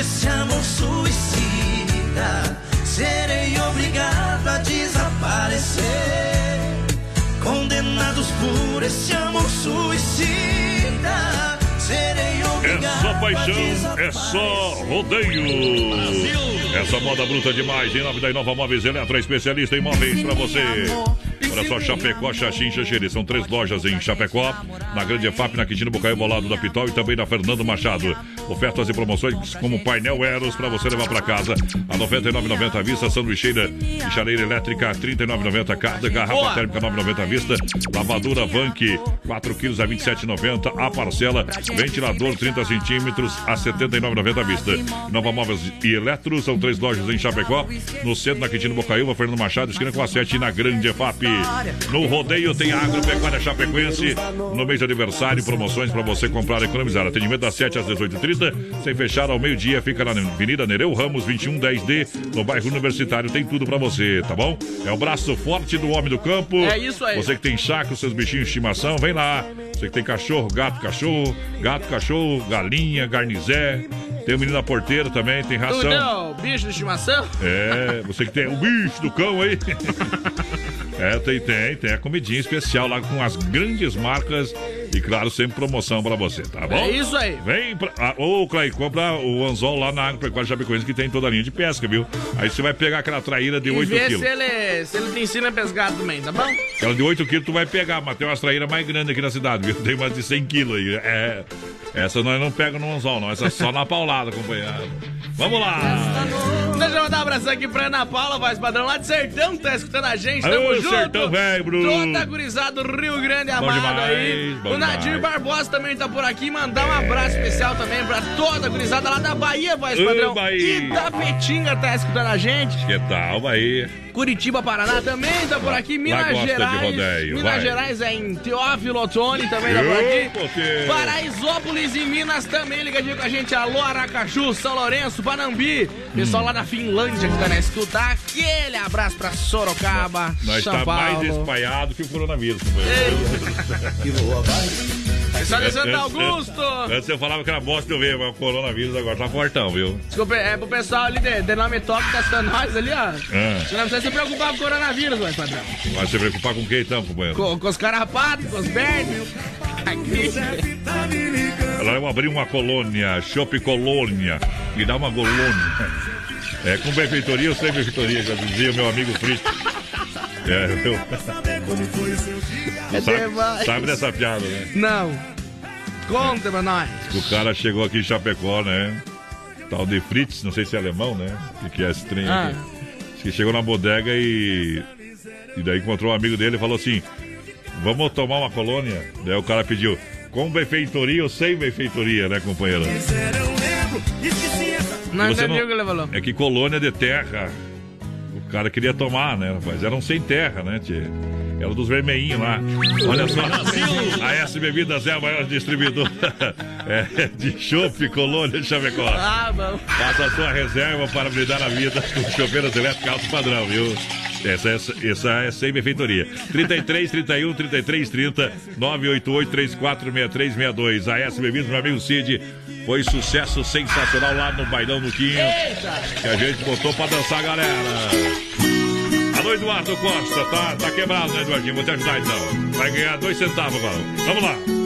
esse amor suicida, serei obrigado a desaparecer. Condenados por esse amor suicida, serei paixão, é só rodeio. Essa moda bruta demais. Em nome da Inova Móveis Eletro, especialista em móveis pra você. Olha só, Chapecó, Xaxim, Xaxeri. São três lojas em Chapecó, na Grande EFAP, na Quintino Bocaiúva, ao lado da Pitol e também na Fernando Machado. Ofertas e promoções como painel Eros pra você levar pra casa. A 99,90 à vista, sanduicheira e chaleira elétrica, 39,90 cada, garrafa Boa. térmica 9,90 à vista, lavadura Vank, 4 quilos a 27,90 a parcela, ventilador 30 centímetros a 79,90 à vista. Nova Móveis e Eletro, são três lojas em Chapecó, no centro, na Quintino Bocaiúva, Fernando Machado, esquina com a 7 e na Grande EFAP. No rodeio tem a Agropecuária Chapecoense. No mês de aniversário, promoções para você comprar e economizar. Atendimento das 7 às 18h30, sem fechar ao meio-dia. Fica na Avenida Nereu Ramos, 2110D, no bairro Universitário. Tem tudo para você, tá bom? É o braço forte do homem do campo. É isso aí. Você que tem chácara, seus bichinhos de estimação, vem lá. Você que tem cachorro, gato, cachorro, gato, cachorro, galinha, garnizé. Tem o menino da porteira também, tem ração. deu bicho de estimação? É, você que tem o bicho do cão aí. É, tem, tem, tem a comidinha especial lá com as grandes marcas e, claro, sempre promoção pra você, tá bom? É isso aí. Vem pra. Ah, ô, Clay, compra o anzol lá na Agropecuária Chapecoense que tem toda a linha de pesca, viu? Aí você vai pegar aquela traíra de E 8 vê quilos. se ele, se ele te ensina a pescar também, tá bom? Aquela de 8 quilos tu vai pegar, mas tem umas traíras mais grandes aqui na cidade, viu? Tem mais de 100 quilos aí. É. Essa nós não pega no anzol, não. Essa é só na paulada, companheiro. Vamos lá! Deixa eu mandar um abraço aqui pra Ana Paula, voz padrão lá de Sertão, tá escutando a gente. Tamo Aô, junto. Sertão velho, Bruno. Toda gurizada do Rio Grande Bom amado demais, aí. Nadir. Barbosa também tá por aqui. Mandar um abraço especial também pra toda a gurizada lá da Bahia, voz padrão. Bahia. E da Petinga tá escutando a gente. Que tal, aí? Curitiba, Paraná também tá por aqui. Minas gosta de Gerais. rodeio, Minas vai. Gerais é em Teófilo Otoni também tá por aqui. Paraisópolis e Minas também ligadinho com a gente. Alô, Aracaju, São Lourenço, Panambi. Pessoal lá da Finlândia que tá na escuta. Aquele abraço pra Sorocaba, Nós São tá mais espalhado que o coronavírus, companheiro. Pessoal de Santo Antes- Augusto. Antes eu falava que era bosta de eu ver, mas o coronavírus agora tá fortão, viu? Desculpa, é pro pessoal ali de, de nome top que tá nós ali, ó. É. Precisa se preocupar com o coronavírus, mas padrão. Vai se preocupar com quem então, companheiro? Com, com os carrapatos, com os vermes. Ela vai abrir uma colônia, Shop Colônia. Me dá uma colônia. É com benfeitoria ou sem benfeitoria, já dizia meu amigo Frito. É, eu... É sabe, sabe dessa piada, né? Não. Conta pra nós. O cara chegou aqui em Chapecó, né? Tal de Fritz, não sei se é alemão, né? O que, que é esse trem Ah. aqui? Que chegou na bodega e. E daí encontrou um amigo dele e falou assim: Vamos tomar uma colônia? Daí o cara pediu: Com benfeitoria ou sem benfeitoria, né, companheiro? Não entendi o que ele falou. É que colônia de terra. O cara queria tomar, né, rapaz? Eram sem terra, né, tia? Era dos vermelhinhos lá. Olha só. A S Bebidas é a maior distribuidora é, de chopp, colônia de Chapecó. Ah. Faça a sua reserva para brindar a vida com chopeiras elétricas alto padrão, viu? Essa, essa, essa é sem benfeitoria. 33, 31, 33, 30, 988, 34, 63, 62. A S Bebidas, meu amigo Cid, foi sucesso sensacional lá no Bailão do Quinho. Que a gente botou pra dançar, galera. Alô, Eduardo Costa, tá, tá quebrado, né, Eduardinho? Vou te ajudar então. Vai ganhar dois centavos agora. Vamos lá.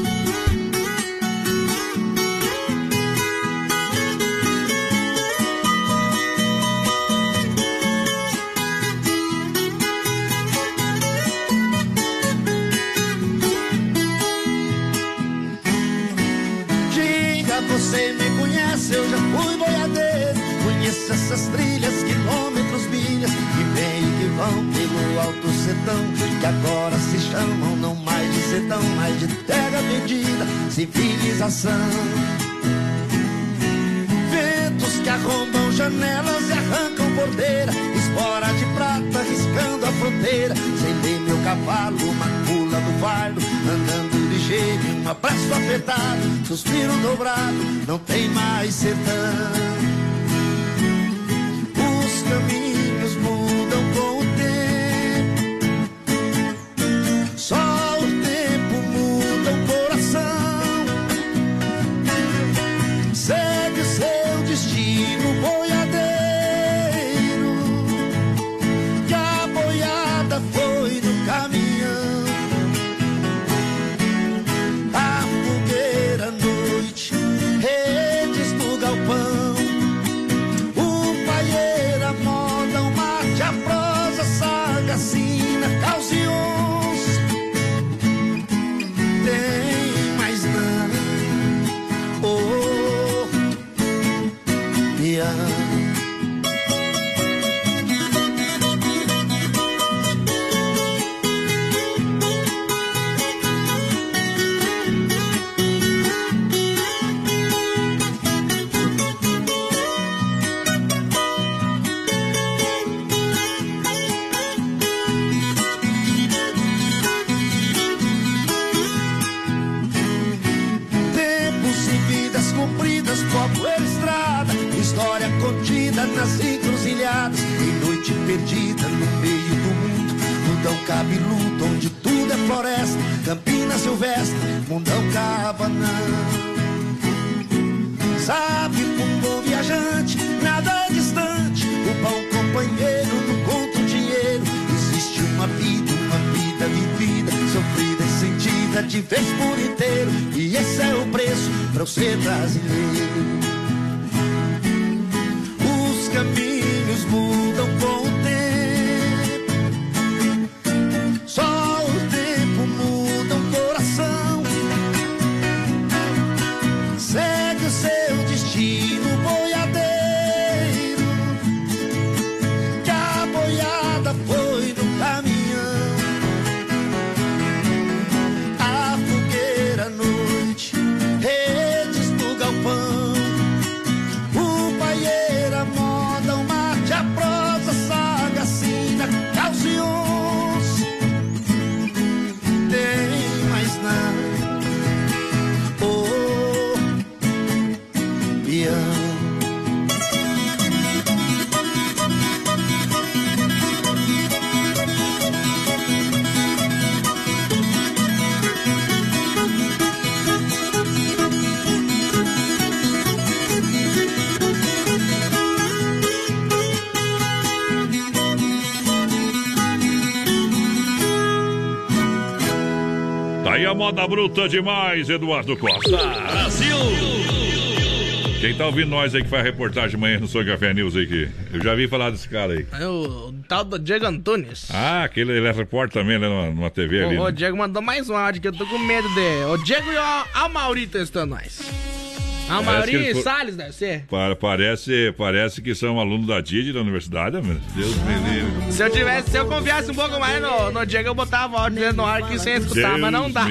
Agora se chamam não mais de sertão, mas de terra perdida, civilização. Ventos que arrombam janelas e arrancam porteira, espora de prata riscando a fronteira. Sem ler meu cavalo, uma pula do fardo, andando ligeiro, um abraço apertado, suspiro dobrado, não tem mais sertão. Moda bruta demais, Eduardo Costa. Brasil! Quem tá ouvindo nós aí que faz reportagem amanhã no Sou Café News aí que eu já vi falar desse cara aí. É o tal do Diego Antunes. Ah, aquele ele é repórter também, né, numa, numa TV ali. O, o né? Diego mandou mais um áudio que eu tô com medo de. O Diego e o Amauri testando nós. Que Amauri ele e foi- Salles, deve ser. Pa- Parece, parece que são alunos da DID da universidade, meu Deus me livre. Se eu tivesse, se eu confiasse um pouco mais no, no Diego, eu botava o áudio no ar aqui sem escutar, Deus mas não dá.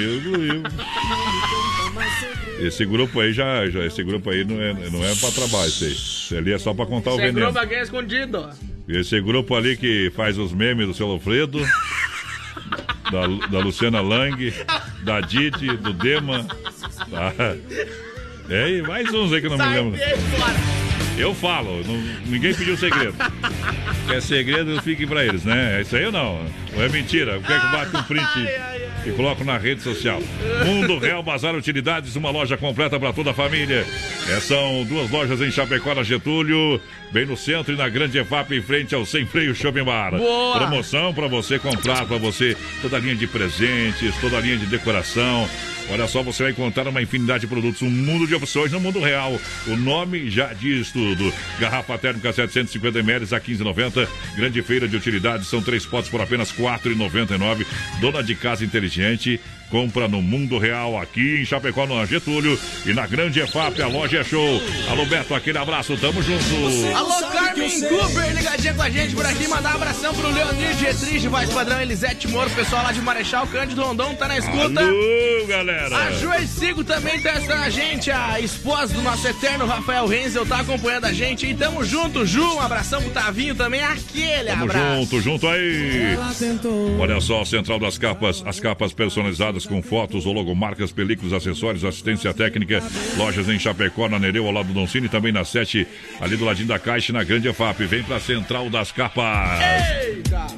Esse grupo aí já, já esse grupo aí não é, não é pra trabalho, isso aí. Isso ali é só pra contar o Sem veneno. grupo aqui é escondido. Esse grupo ali que faz os memes do seu Alfredo, da, da Luciana Lang, da Didi, do Dema. Tá. É, e mais uns aí que eu não me lembro. Eu falo, não- ninguém pediu segredo. Quer segredo, fique pra eles, né? É isso aí ou não? Ou é mentira? Quer que bate um print e coloco na rede social? Mundo Real Bazar Utilidades, uma loja completa pra toda a família. É, são duas lojas em Chapecó, na Getúlio, bem no centro e na Grande EFAP, em frente ao Sem Freio Shopping Bar. Boa! Promoção pra você comprar, pra você, toda a linha de presentes, toda a linha de decoração. Olha só, você vai encontrar uma infinidade de produtos, um mundo de opções no mundo real. O nome já diz tudo. Garrafa térmica 750 ml a 15,90. Grande feira de utilidades, são três potes por apenas R$ 4,99. Dona de casa inteligente. Compra no Mundo Real, aqui em Chapecó, no Getúlio. E na Grande EFAP, a loja é show. Alô, Beto, aquele abraço, tamo junto. Alô, Carmen Cooper, ligadinha com a gente por aqui. Mandar um abração pro Leonir Dietrich, voz padrão Elisete Moro, pessoal lá de Marechal Cândido Rondon, tá na escuta. Alô, galera. A Joercigo também tá assistindo a gente, a esposa do nosso eterno Rafael Renzel tá acompanhando a gente. E tamo junto, Ju. Um abração pro Tavinho também, aquele Tamo abraço. junto, junto aí. Olha só, Central das Capas, as capas personalizadas com fotos, ou logomarcas, películas, acessórios, assistência técnica, lojas em Chapecó, na Nereu, ao lado do Doncini, também na 7, ali do ladinho da Caixa, na Grande EFAP. Vem pra Central das Capas.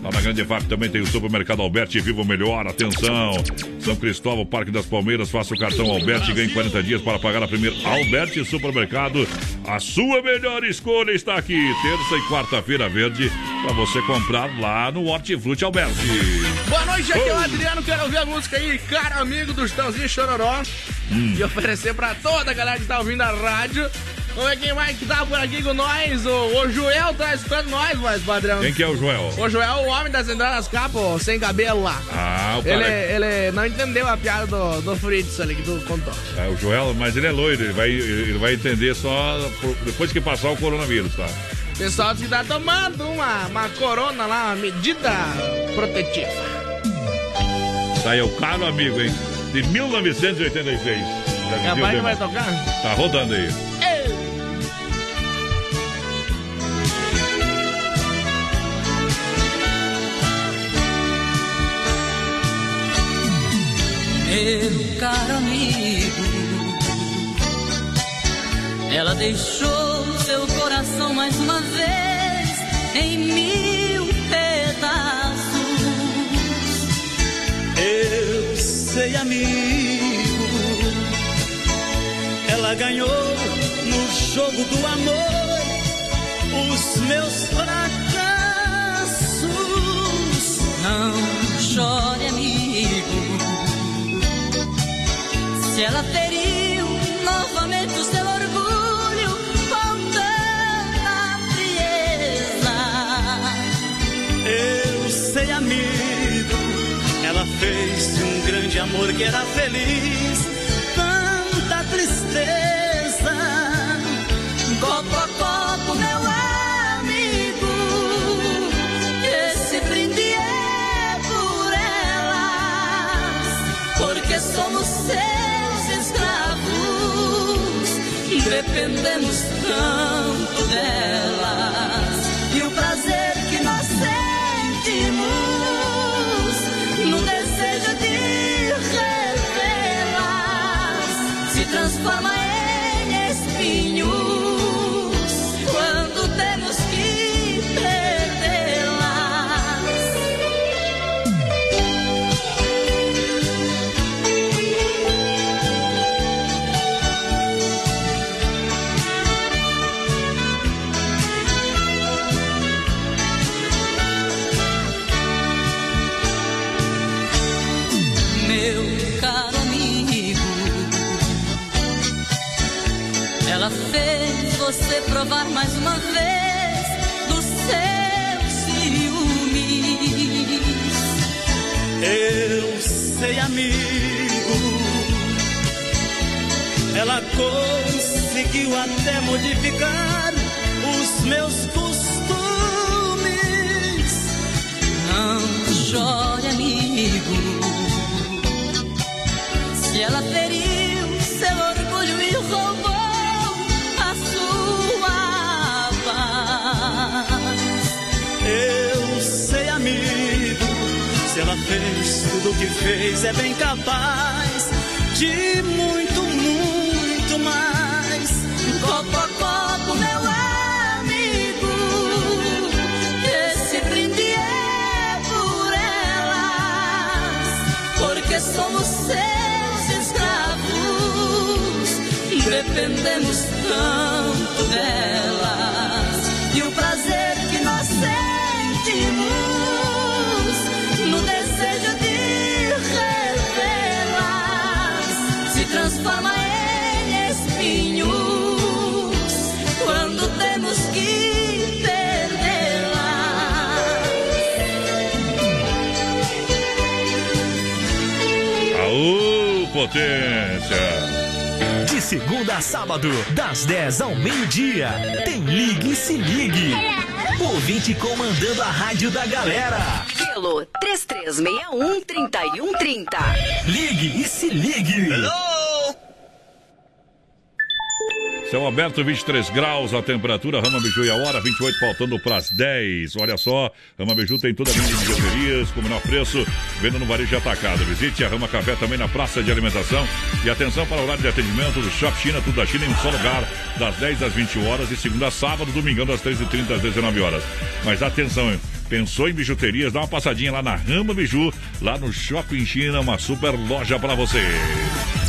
Lá na Grande EFAP também tem o supermercado Alberti, viva o melhor, atenção. São Cristóvão, Parque das Palmeiras, faça o cartão Alberti e ganhe 40 dias para pagar a primeira. Alberti Supermercado, a sua melhor escolha está aqui. Terça e quarta-feira verde, para você comprar lá no Hortifruti Alberti. Boa noite, aqui é o. Adriano. Quero ouvir a música aí, caro amigo do Chitãozinho Chororó. Hum. E oferecer pra toda a galera que tá ouvindo a rádio. Vamos ver quem mais que tá por aqui com nós. O, o Joel tá escutando nós, mas padrão. Quem que é o Joel? O Joel, o homem das entradas capas, ó, sem cabelo lá. Ah, o Ele, cara. ele não entendeu a piada do, do Fritz ali que tu contou. É, o Joel, mas ele é loiro, ele vai, ele vai entender só por- depois que passar o coronavírus, tá? Pessoal que tá tomando uma, uma corona lá, uma medida protetiva. Tá aí o caro amigo, hein? De 1986. Já Capaz que vai tocar? Tá rodando aí. Meu caro amigo, ela deixou seu coração mais uma vez em mil sei, amigo. Ela ganhou no jogo do amor os meus fracassos. Não chore, amigo. Se ela feriu grande amor que era feliz tanta tristeza. Copo a copo, meu amigo, esse brinde é por elas, porque somos seus escravos, dependemos tanto delas. 10 ao meio-dia, tem Ligue e Se Ligue. Ouvinte comandando a rádio da galera. Pelo 3361-3130. Ligue e Se Ligue. Céu aberto, 23 graus, a temperatura, Rama Biju e a hora, 28 faltando para as 10. Olha só, Rama Biju tem toda a linha de bijuterias, com o menor preço, venda no varejo atacado. Visite a Rama Café também na praça de alimentação. E atenção para o horário de atendimento do Shop China, tudo da China em um só lugar, das 10 às 20 horas, e segunda a sábado, domingão das 13h30 às 19 horas. Mas atenção, hein? Pensou em bijuterias? Dá uma passadinha lá na Rama Biju, lá no Shopping China, uma super loja para você.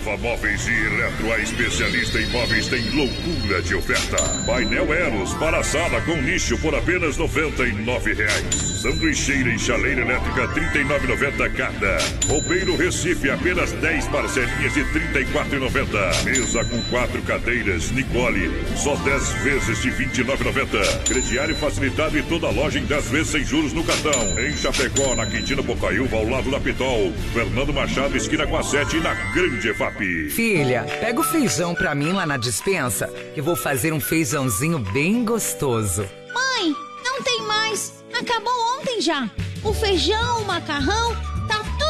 Nova Móveis e Eletro, a especialista em móveis, tem loucura de oferta. Painel Eros para sala com nicho por apenas 99 reais. Sanduicheira e chaleira elétrica R$ 39,90 cada. Roupeiro Recife apenas 10 parcelinhas de R$ 34,90. Mesa com quatro cadeiras Nicole só 10 vezes de R$ 29,90. Crediário facilitado e toda loja em 10 vezes sem juros no cartão. Em Chapecó, na Quintina Bocaiúva, ao lado da Pitol. Fernando Machado, esquina com a 7 e na Grande EFAP. Filha, pega o feijão pra mim lá na dispensa, que vou fazer um feijãozinho bem gostoso. Mãe, não tem mais. Acabou ontem já. O feijão, o macarrão, tá tudo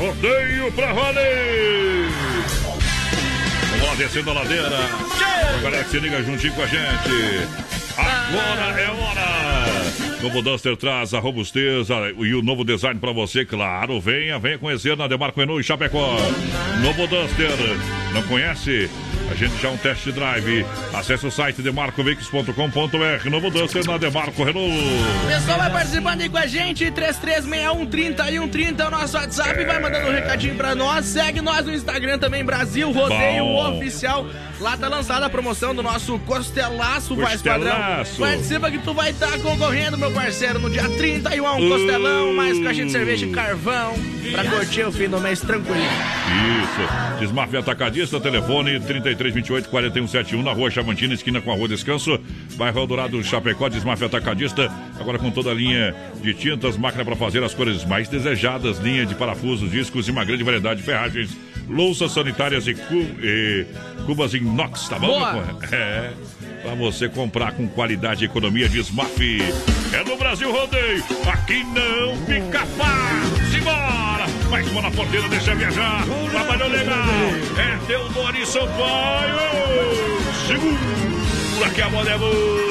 Rodeio pra valer! Vamos lá, descendo a ladeira. A galera que se liga juntinho com a gente. Agora é hora! Novo Duster traz a robusteza e o novo design pra você, claro. Venha, venha conhecer na Demarco Renault e Chapecó. Novo Duster, não conhece? A gente já é um test drive. Acesse o site demarcoveículos.com.br. Novo Duster na Demarco Renault. Pessoal, vai participando aí com a gente. 3361 30 e 130 é o nosso WhatsApp. Vai mandando um recadinho pra nós. Segue nós no Instagram também, Brasil Rodeio Bom. Oficial. Lá tá lançada a promoção do nosso Costelaço, Voz Padrão. Costelaço. Participa que tu vai estar concorrendo, meu parceiro, no dia 31 a um Costelão, mais caixinha de cerveja e carvão. Pra curtir o fim do mês tranquilo. Isso. Desmafia Atacadista, telefone 3328 4171 na rua Chavantina, esquina com a rua Descanso, bairro Eldorado Chapecó, Desmafia Atacadista. Agora com toda a linha de tintas, máquina para fazer as cores mais desejadas, linha de parafusos, discos e uma grande variedade de ferragens, louças sanitárias e, cu- e cubas inox, tá bom? É. Pra você comprar com qualidade e economia Desmaf. É no Brasil Rodeio. Aqui não fica fácil. Simbora! Mais uma na porteira, deixa viajar. Trabalhou legal. É Teodoro Sampaio. Segura que a bola é boa.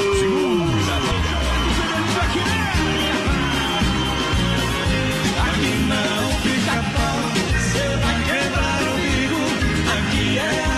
Aqui não fica pau, você vai quebrar o bico. Aqui é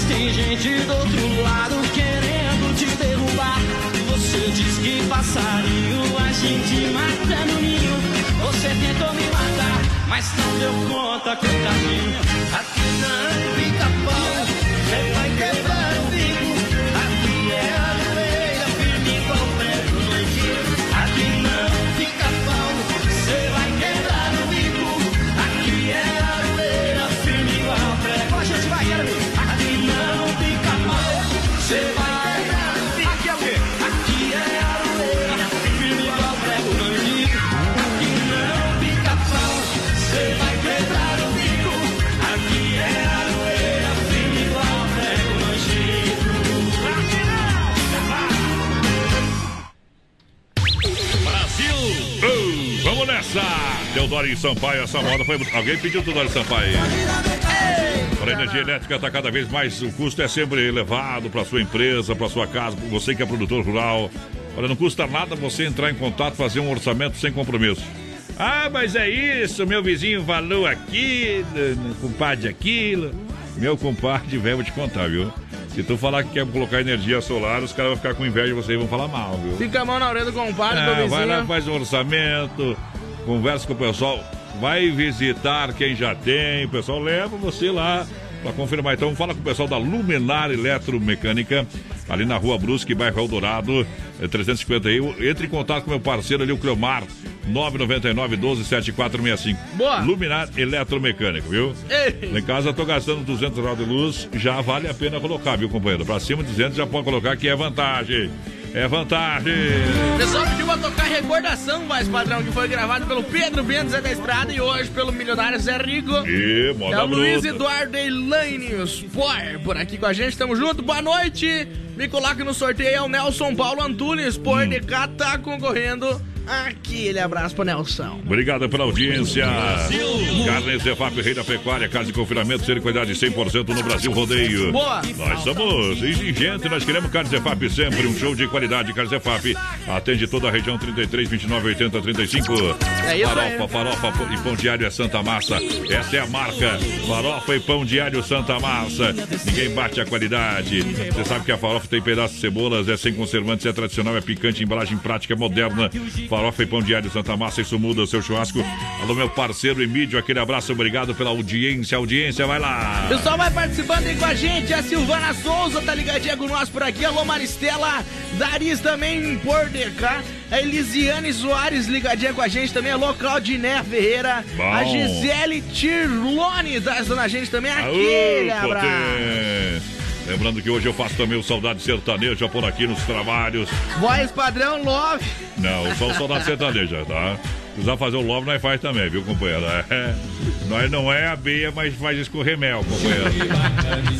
Pois tem gente do outro lado querendo te derrubar. Você diz que passarinho a gente mata no ninho. Você tentou me matar, mas não deu conta, coitadinho. Aqui não fica Teodoro Sampaio, essa moda foi. Alguém pediu Teodoro Sampaio? Para a energia elétrica está cada vez mais, o custo é sempre elevado para sua empresa, para sua casa, você que é produtor rural. Olha, não custa nada você entrar em contato, fazer um orçamento sem compromisso. Ah, mas é isso, meu vizinho falou meu compadre aquilo. Meu compadre, velho, vou te contar, viu? Se tu falar que quer colocar energia solar, os caras vão ficar com inveja de você e vão falar mal, viu? Fica a mão na orelha do compadre, do É, vai lá, vizinho. faz um orçamento, conversa com o pessoal, vai visitar quem já tem, o pessoal leva você lá para confirmar. Então fala com o pessoal da Luminar Eletromecânica, ali na Rua Brusque, bairro Eldorado, é 351. Entre em contato com meu parceiro ali, o Cleomar, 999 12 7465. Boa! Luminar Eletromecânica, viu? Ei. Em casa eu tô gastando 200 reais de luz, já vale a pena colocar, viu, companheiro? Pra cima de 200 já pode colocar que é vantagem. É vantagem. Pessoal pediu pra tocar Recordação, mais padrão, que foi gravado pelo Pedro Bento Zé da Estrada e hoje pelo milionário Zé Rico. E É moda o Luiz. Eduardo Elaine, os Power, por aqui com a gente, tamo junto, boa noite. Me coloque no sorteio, é o Nelson Paulo Antunes, Power Hum. de cá, tá concorrendo. Aquele abraço pro Nelson. Obrigado pela audiência. Carne Zefap, Rei da Pecuária, casa de confinamento, ser qualidade 100% no Brasil Rodeio. Boa. Nós somos exigentes, nós queremos Carne Zefap sempre, um show de qualidade. Carne Zefap atende toda a região 33, 29, 80, 35. É isso farofa, farofa e pão diário é Santa Massa. Essa é a marca. Farofa e pão diário Santa Massa. Ninguém bate a qualidade. Você sabe que a farofa tem pedaços de cebolas, é sem conservantes, é tradicional, é picante, embalagem prática, é moderna. Farofa e pão diário Santa Massa, isso muda o seu churrasco. Alô, meu parceiro Emílio, aquele abraço, obrigado pela audiência. Audiência, vai lá. Pessoal, vai participando aí com a gente. A Silvana Souza tá ligadinha com nós por aqui. Alô, Maristela. Daris também por DK. A Elisiane Soares ligadinha com a gente também. Alô, Claudiné Ferreira. Bom. A Gisele Tirlone tá ajudando a gente também. Aô, Aquele abraço. potência. Lembrando que hoje eu faço também o Saudade Sertaneja por aqui nos trabalhos. Voz padrão Love. Não, só o Saudade Sertaneja, tá? Precisar fazer o love, nós faz também, viu, companheiro? É, nós não é abeia, mas faz escorrer mel, companheiro.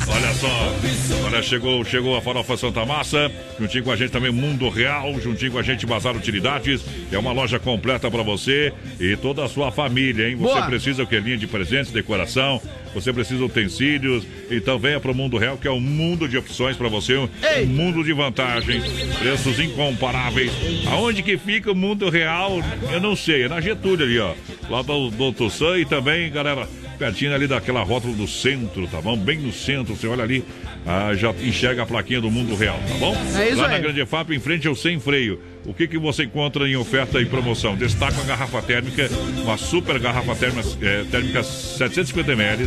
Olha só, olha, chegou, chegou a Farofa Santa Massa, juntinho com a gente também Mundo Real, juntinho com a gente Bazar Utilidades, é uma loja completa pra você e toda a sua família, hein? Você Boa. precisa o que? Linha de presentes, decoração, você precisa de utensílios, então venha pro Mundo Real, que é um mundo de opções pra você, um Ei. mundo de vantagens, preços incomparáveis. Aonde que fica o Mundo Real? Eu não sei, na Getúlio ali, ó. Lá do Doutor Sam e também, galera, pertinho ali daquela rótula do centro, tá bom? Bem no centro, você olha ali, ah, já enxerga a plaquinha do Mundo Real, tá bom? É isso Lá aí. na Grande FAP, em frente ao Sem Freio. O que, que você encontra em oferta e promoção? Destaca a garrafa térmica, uma super garrafa térmica, eh, térmica 750 ml.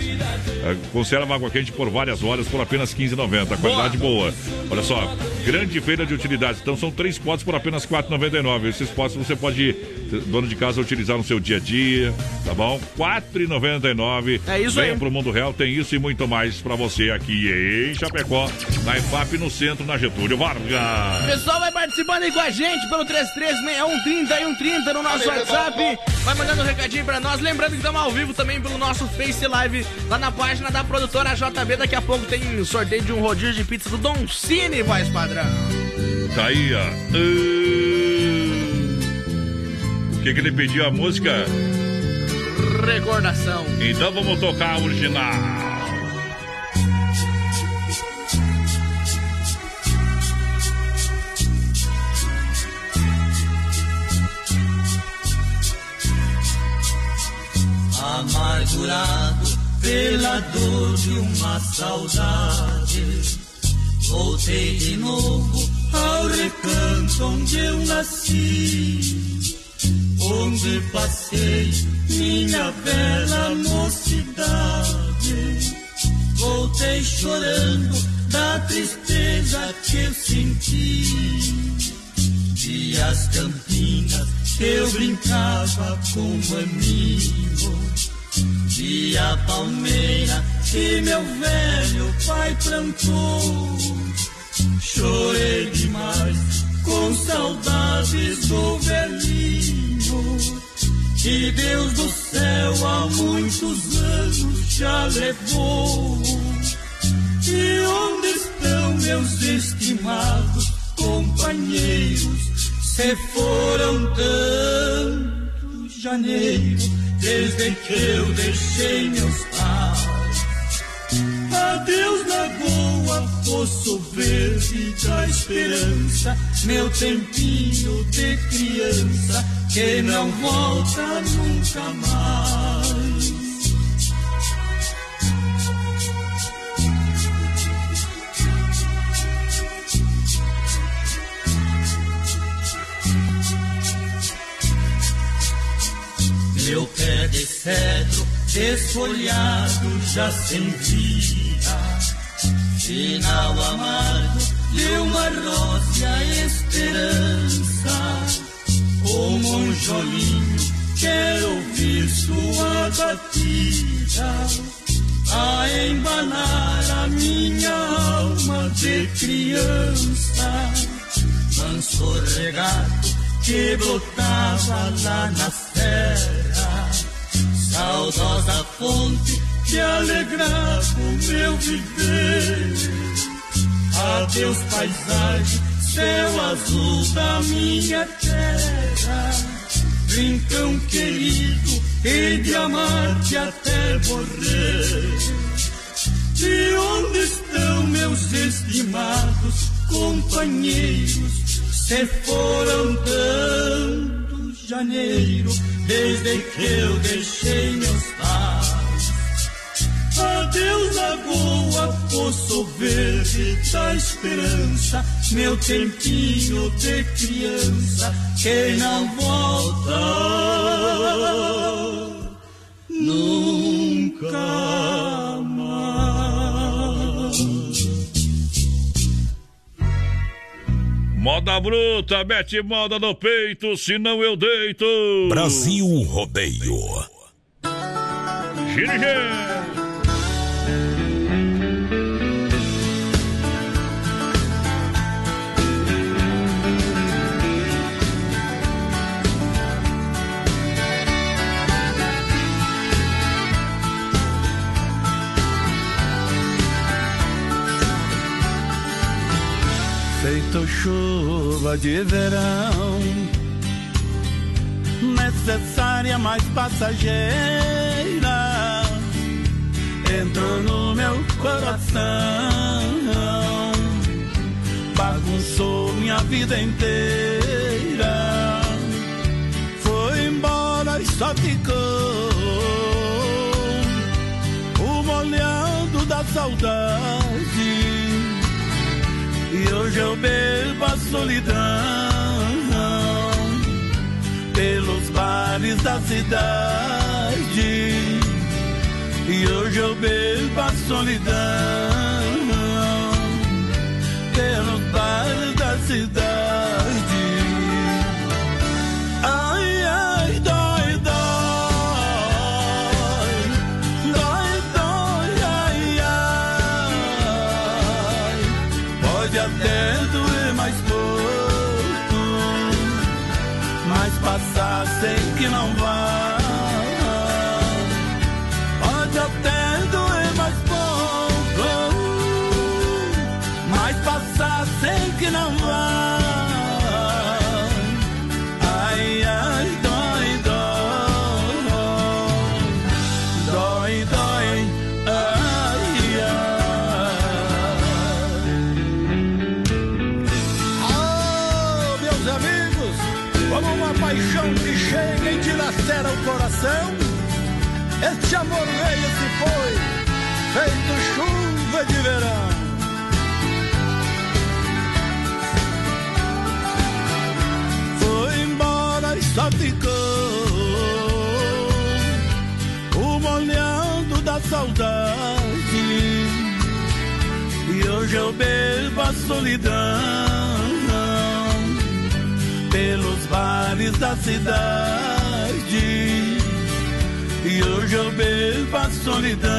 eh, conserva água quente por várias horas por apenas 15,90. Qualidade boa. Olha só, grande feira de utilidades. Então são três potes por apenas 4,99. Esses potes você pode, dono de casa, utilizar no seu dia a dia, tá bom? 4,99. É isso Venha aí. pro Mundo Real, tem isso e muito mais pra você aqui em Chapecó, na EFAP, no centro, na Getúlio Vargas. Pessoal, vai participando aí com a gente pelo 336130 e 130 no nosso WhatsApp. Vai mandando um recadinho pra nós. Lembrando que estamos ao vivo também pelo nosso Face Live lá na página da produtora JB. Daqui a pouco tem sorteio de um rodízio de pizza do Don Cine, voz padrão. Tá aí, ó. Uh, O que, que ele pediu a música? Recordação. Então vamos tocar a original. Amargurado pela dor de uma saudade. Voltei de novo ao recanto onde eu nasci, onde passei minha bela mocidade. Voltei chorando da tristeza que eu senti. Vi as campinas eu brincava com um amigo. Vi a palmeira que meu velho pai plantou. Chorei demais com saudades do velhinho. Que Deus do céu há muitos anos já levou. E onde estão meus estimados companheiros? Se foram tanto janeiro, desde que eu deixei meus pais. Adeus Lagoa, Poço Verde da Esperança, meu tempinho de criança, que não volta nunca mais. Meu pé de cedro desfolhado já sem vida, final amargo de uma rosa esperança. O monjolinho quer ouvir sua batida, a embanar a minha alma de criança. Manso regato que brotava lá na serra, saudosa fonte que alegrava o meu viver. Adeus paisagem, céu azul da minha terra, rincão querido e de amar-te até morrer. De onde estão meus estimados companheiros? Se foram tantos janeiro, desde que eu deixei meus pais. Adeus, lagoa, poço verde da esperança, meu tempinho de criança, que não volta nunca mais. Moda bruta, mete moda no peito, senão eu deito. Brasil Rodeio. Gira, Feito chuva de verão, necessária, mas passageira, entrou no meu coração, bagunçou minha vida inteira, foi embora e só ficou o molhado da saudade. E hoje eu bebo a solidão pelos bares da cidade. E hoje eu bebo a solidão pelos bares da cidade. Saudade. E hoje eu bebo a solidão pelos bares da cidade. E hoje eu bebo a solidão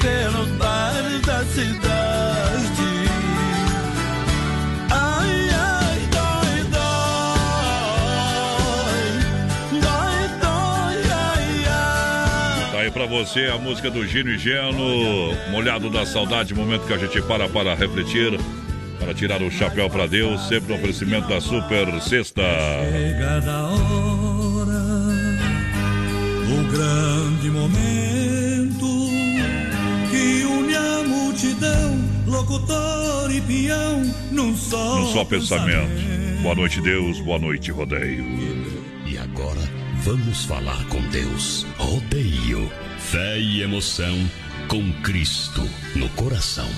pelos bares da cidade. Você a música do Gino e Geno, Molhado da Saudade, momento que a gente para para refletir, para tirar o chapéu pra Deus, sempre no oferecimento da Super Sexta. Chegada a hora, o grande momento que une a multidão, locutor e peão num só, Num só pensamento. Boa noite, Deus, boa noite, rodeio. E agora vamos falar com Deus. Rodeio, fé e emoção com Cristo no coração.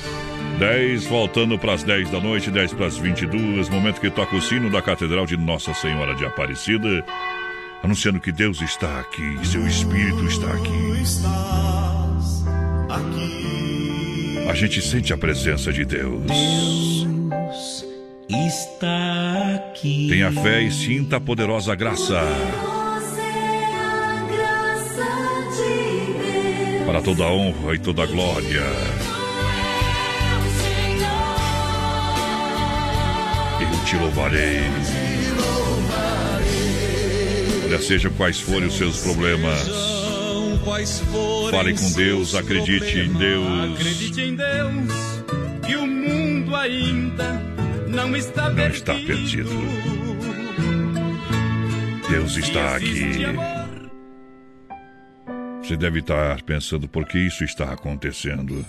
10, voltando para as 10 da noite, 10 para as 22, momento que toca o sino da Catedral de Nossa Senhora de Aparecida, anunciando que Deus está aqui, seu Espírito está aqui. Estás aqui. A gente sente a presença de Deus. Deus está aqui. Tenha fé e sinta a poderosa graça. Para toda a honra e toda a glória. Eu te louvarei. Olha, seja quais forem os seus problemas. Fale com Deus, acredite em. Deus. Acredite em Deus, que o mundo ainda não está Não está perdido. Deus está aqui. Você deve estar pensando por que isso está acontecendo.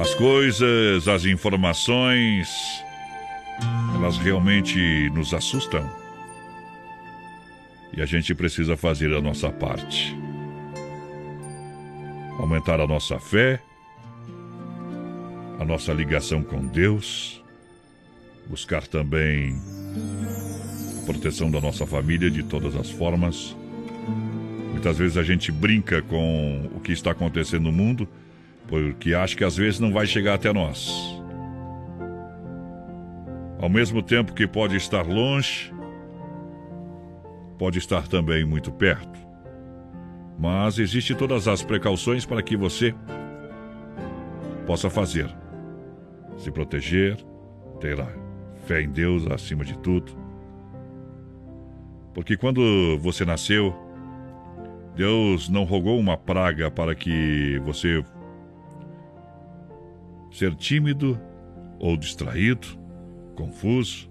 As coisas, as informações, elas realmente nos assustam. E a gente precisa fazer a nossa parte. Aumentar a nossa fé, a nossa ligação com Deus, buscar também a proteção da nossa família de todas as formas. Muitas vezes a gente brinca com o que está acontecendo no mundo, porque acha que às vezes não vai chegar até nós. Ao mesmo tempo que pode estar longe, pode estar também muito perto. Mas existe todas as precauções para que você possa fazer. Se proteger, ter a fé em Deus acima de tudo. Porque quando você nasceu, Deus não rogou uma praga para que você ser tímido ou distraído, confuso.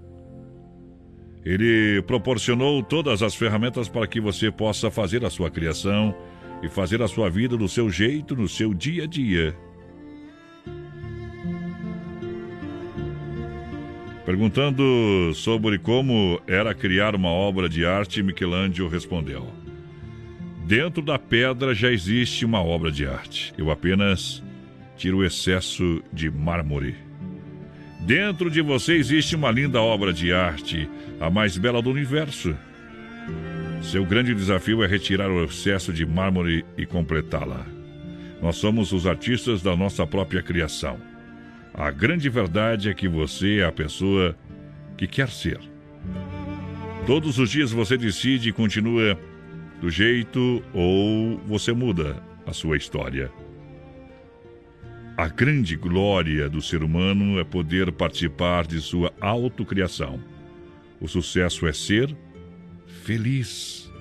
Ele proporcionou todas as ferramentas para que você possa fazer a sua criação e fazer a sua vida do seu jeito, no seu dia a dia. Perguntando sobre como era criar uma obra de arte, Michelangelo respondeu: Dentro da pedra já existe uma obra de arte. Eu apenas tiro o excesso de mármore. Dentro de você existe uma linda obra de arte, a mais bela do universo. Seu grande desafio é retirar o excesso de mármore e completá-la. Nós somos os artistas da nossa própria criação. A grande verdade é que você é a pessoa que quer ser. Todos os dias você decide e continua do jeito ou você muda a sua história. A grande glória do ser humano é poder participar de sua autocriação. O sucesso é ser feliz.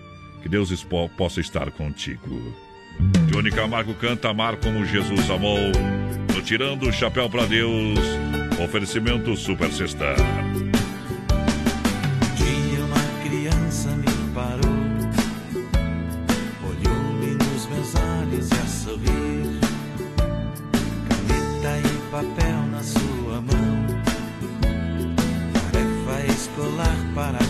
Que Deus possa estar contigo. Johnny Camargo canta Amar como Jesus amou. No Tirando o Chapéu para Deus. Oferecimento Super Sexta. Para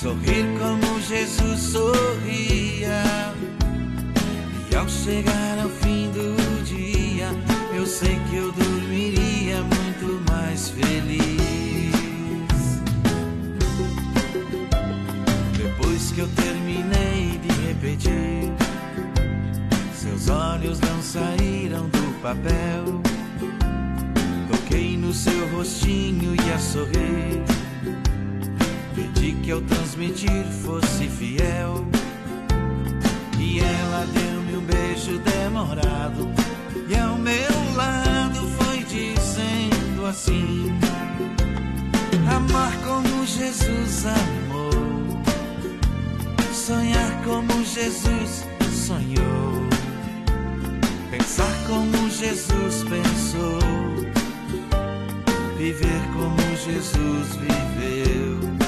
sorrir como Jesus sorria. E ao chegar ao fim do dia, eu sei que eu dormiria muito mais feliz. Depois que eu terminei de repetir, seus olhos não saíram do papel. Toquei no seu rostinho e a sorrir. Pedi que ao transmitir fosse fiel. E ela deu-me um beijo demorado. E ao meu lado foi dizendo assim: Amar como Jesus amou, sonhar como Jesus sonhou, pensar como Jesus pensou, viver como Jesus viveu,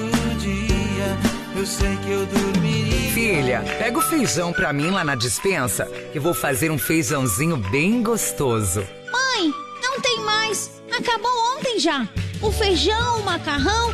eu sei que eu dormiria. Filha, pega o feijão pra mim lá na dispensa, que vou fazer um feijãozinho bem gostoso. Mãe, não tem mais. Acabou ontem já. O feijão, o macarrão,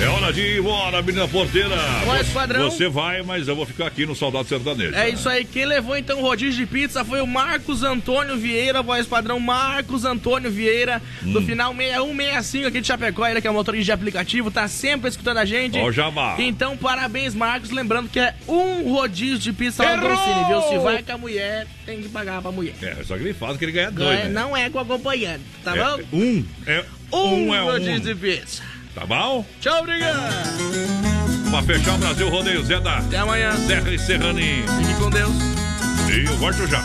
É hora de ir embora, menina porteira. Você- padrão. Você vai, mas eu vou ficar aqui no Saudade Sertanejo. É isso aí, quem levou então o rodízio de pizza foi o Marcos Antônio Vieira, voz padrão Marcos Antônio Vieira, Hum. do final 6165 aqui de Chapecó, ele que é motorista de aplicativo, tá sempre escutando a gente. Ó o jabá. Então, parabéns, Marcos, lembrando que é um rodízio de pizza lá no! Doncini, viu? Se vai com a mulher, tem que pagar pra mulher. É, só que ele fala que ele ganha dois, Ganha- né? Não é com acompanhante, tá É, bom? Um. É, Um, um é rodízio um. de pizza. Tá bom? Tchau, obrigado. Pra fechar o Brasil Rodeio Zé da Até amanhã. Serra e Serraninho. Fique com Deus. E eu volto já.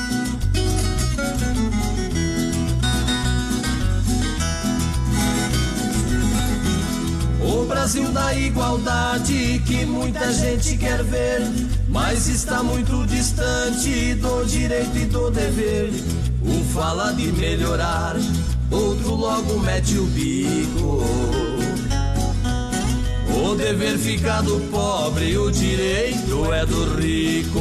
O Brasil da igualdade que muita gente quer ver, mas está muito distante do direito e do dever. Um fala de melhorar, outro logo mete o bico. O dever fica do pobre, o direito é do rico.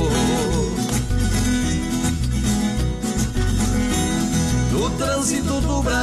No trânsito do Brasil.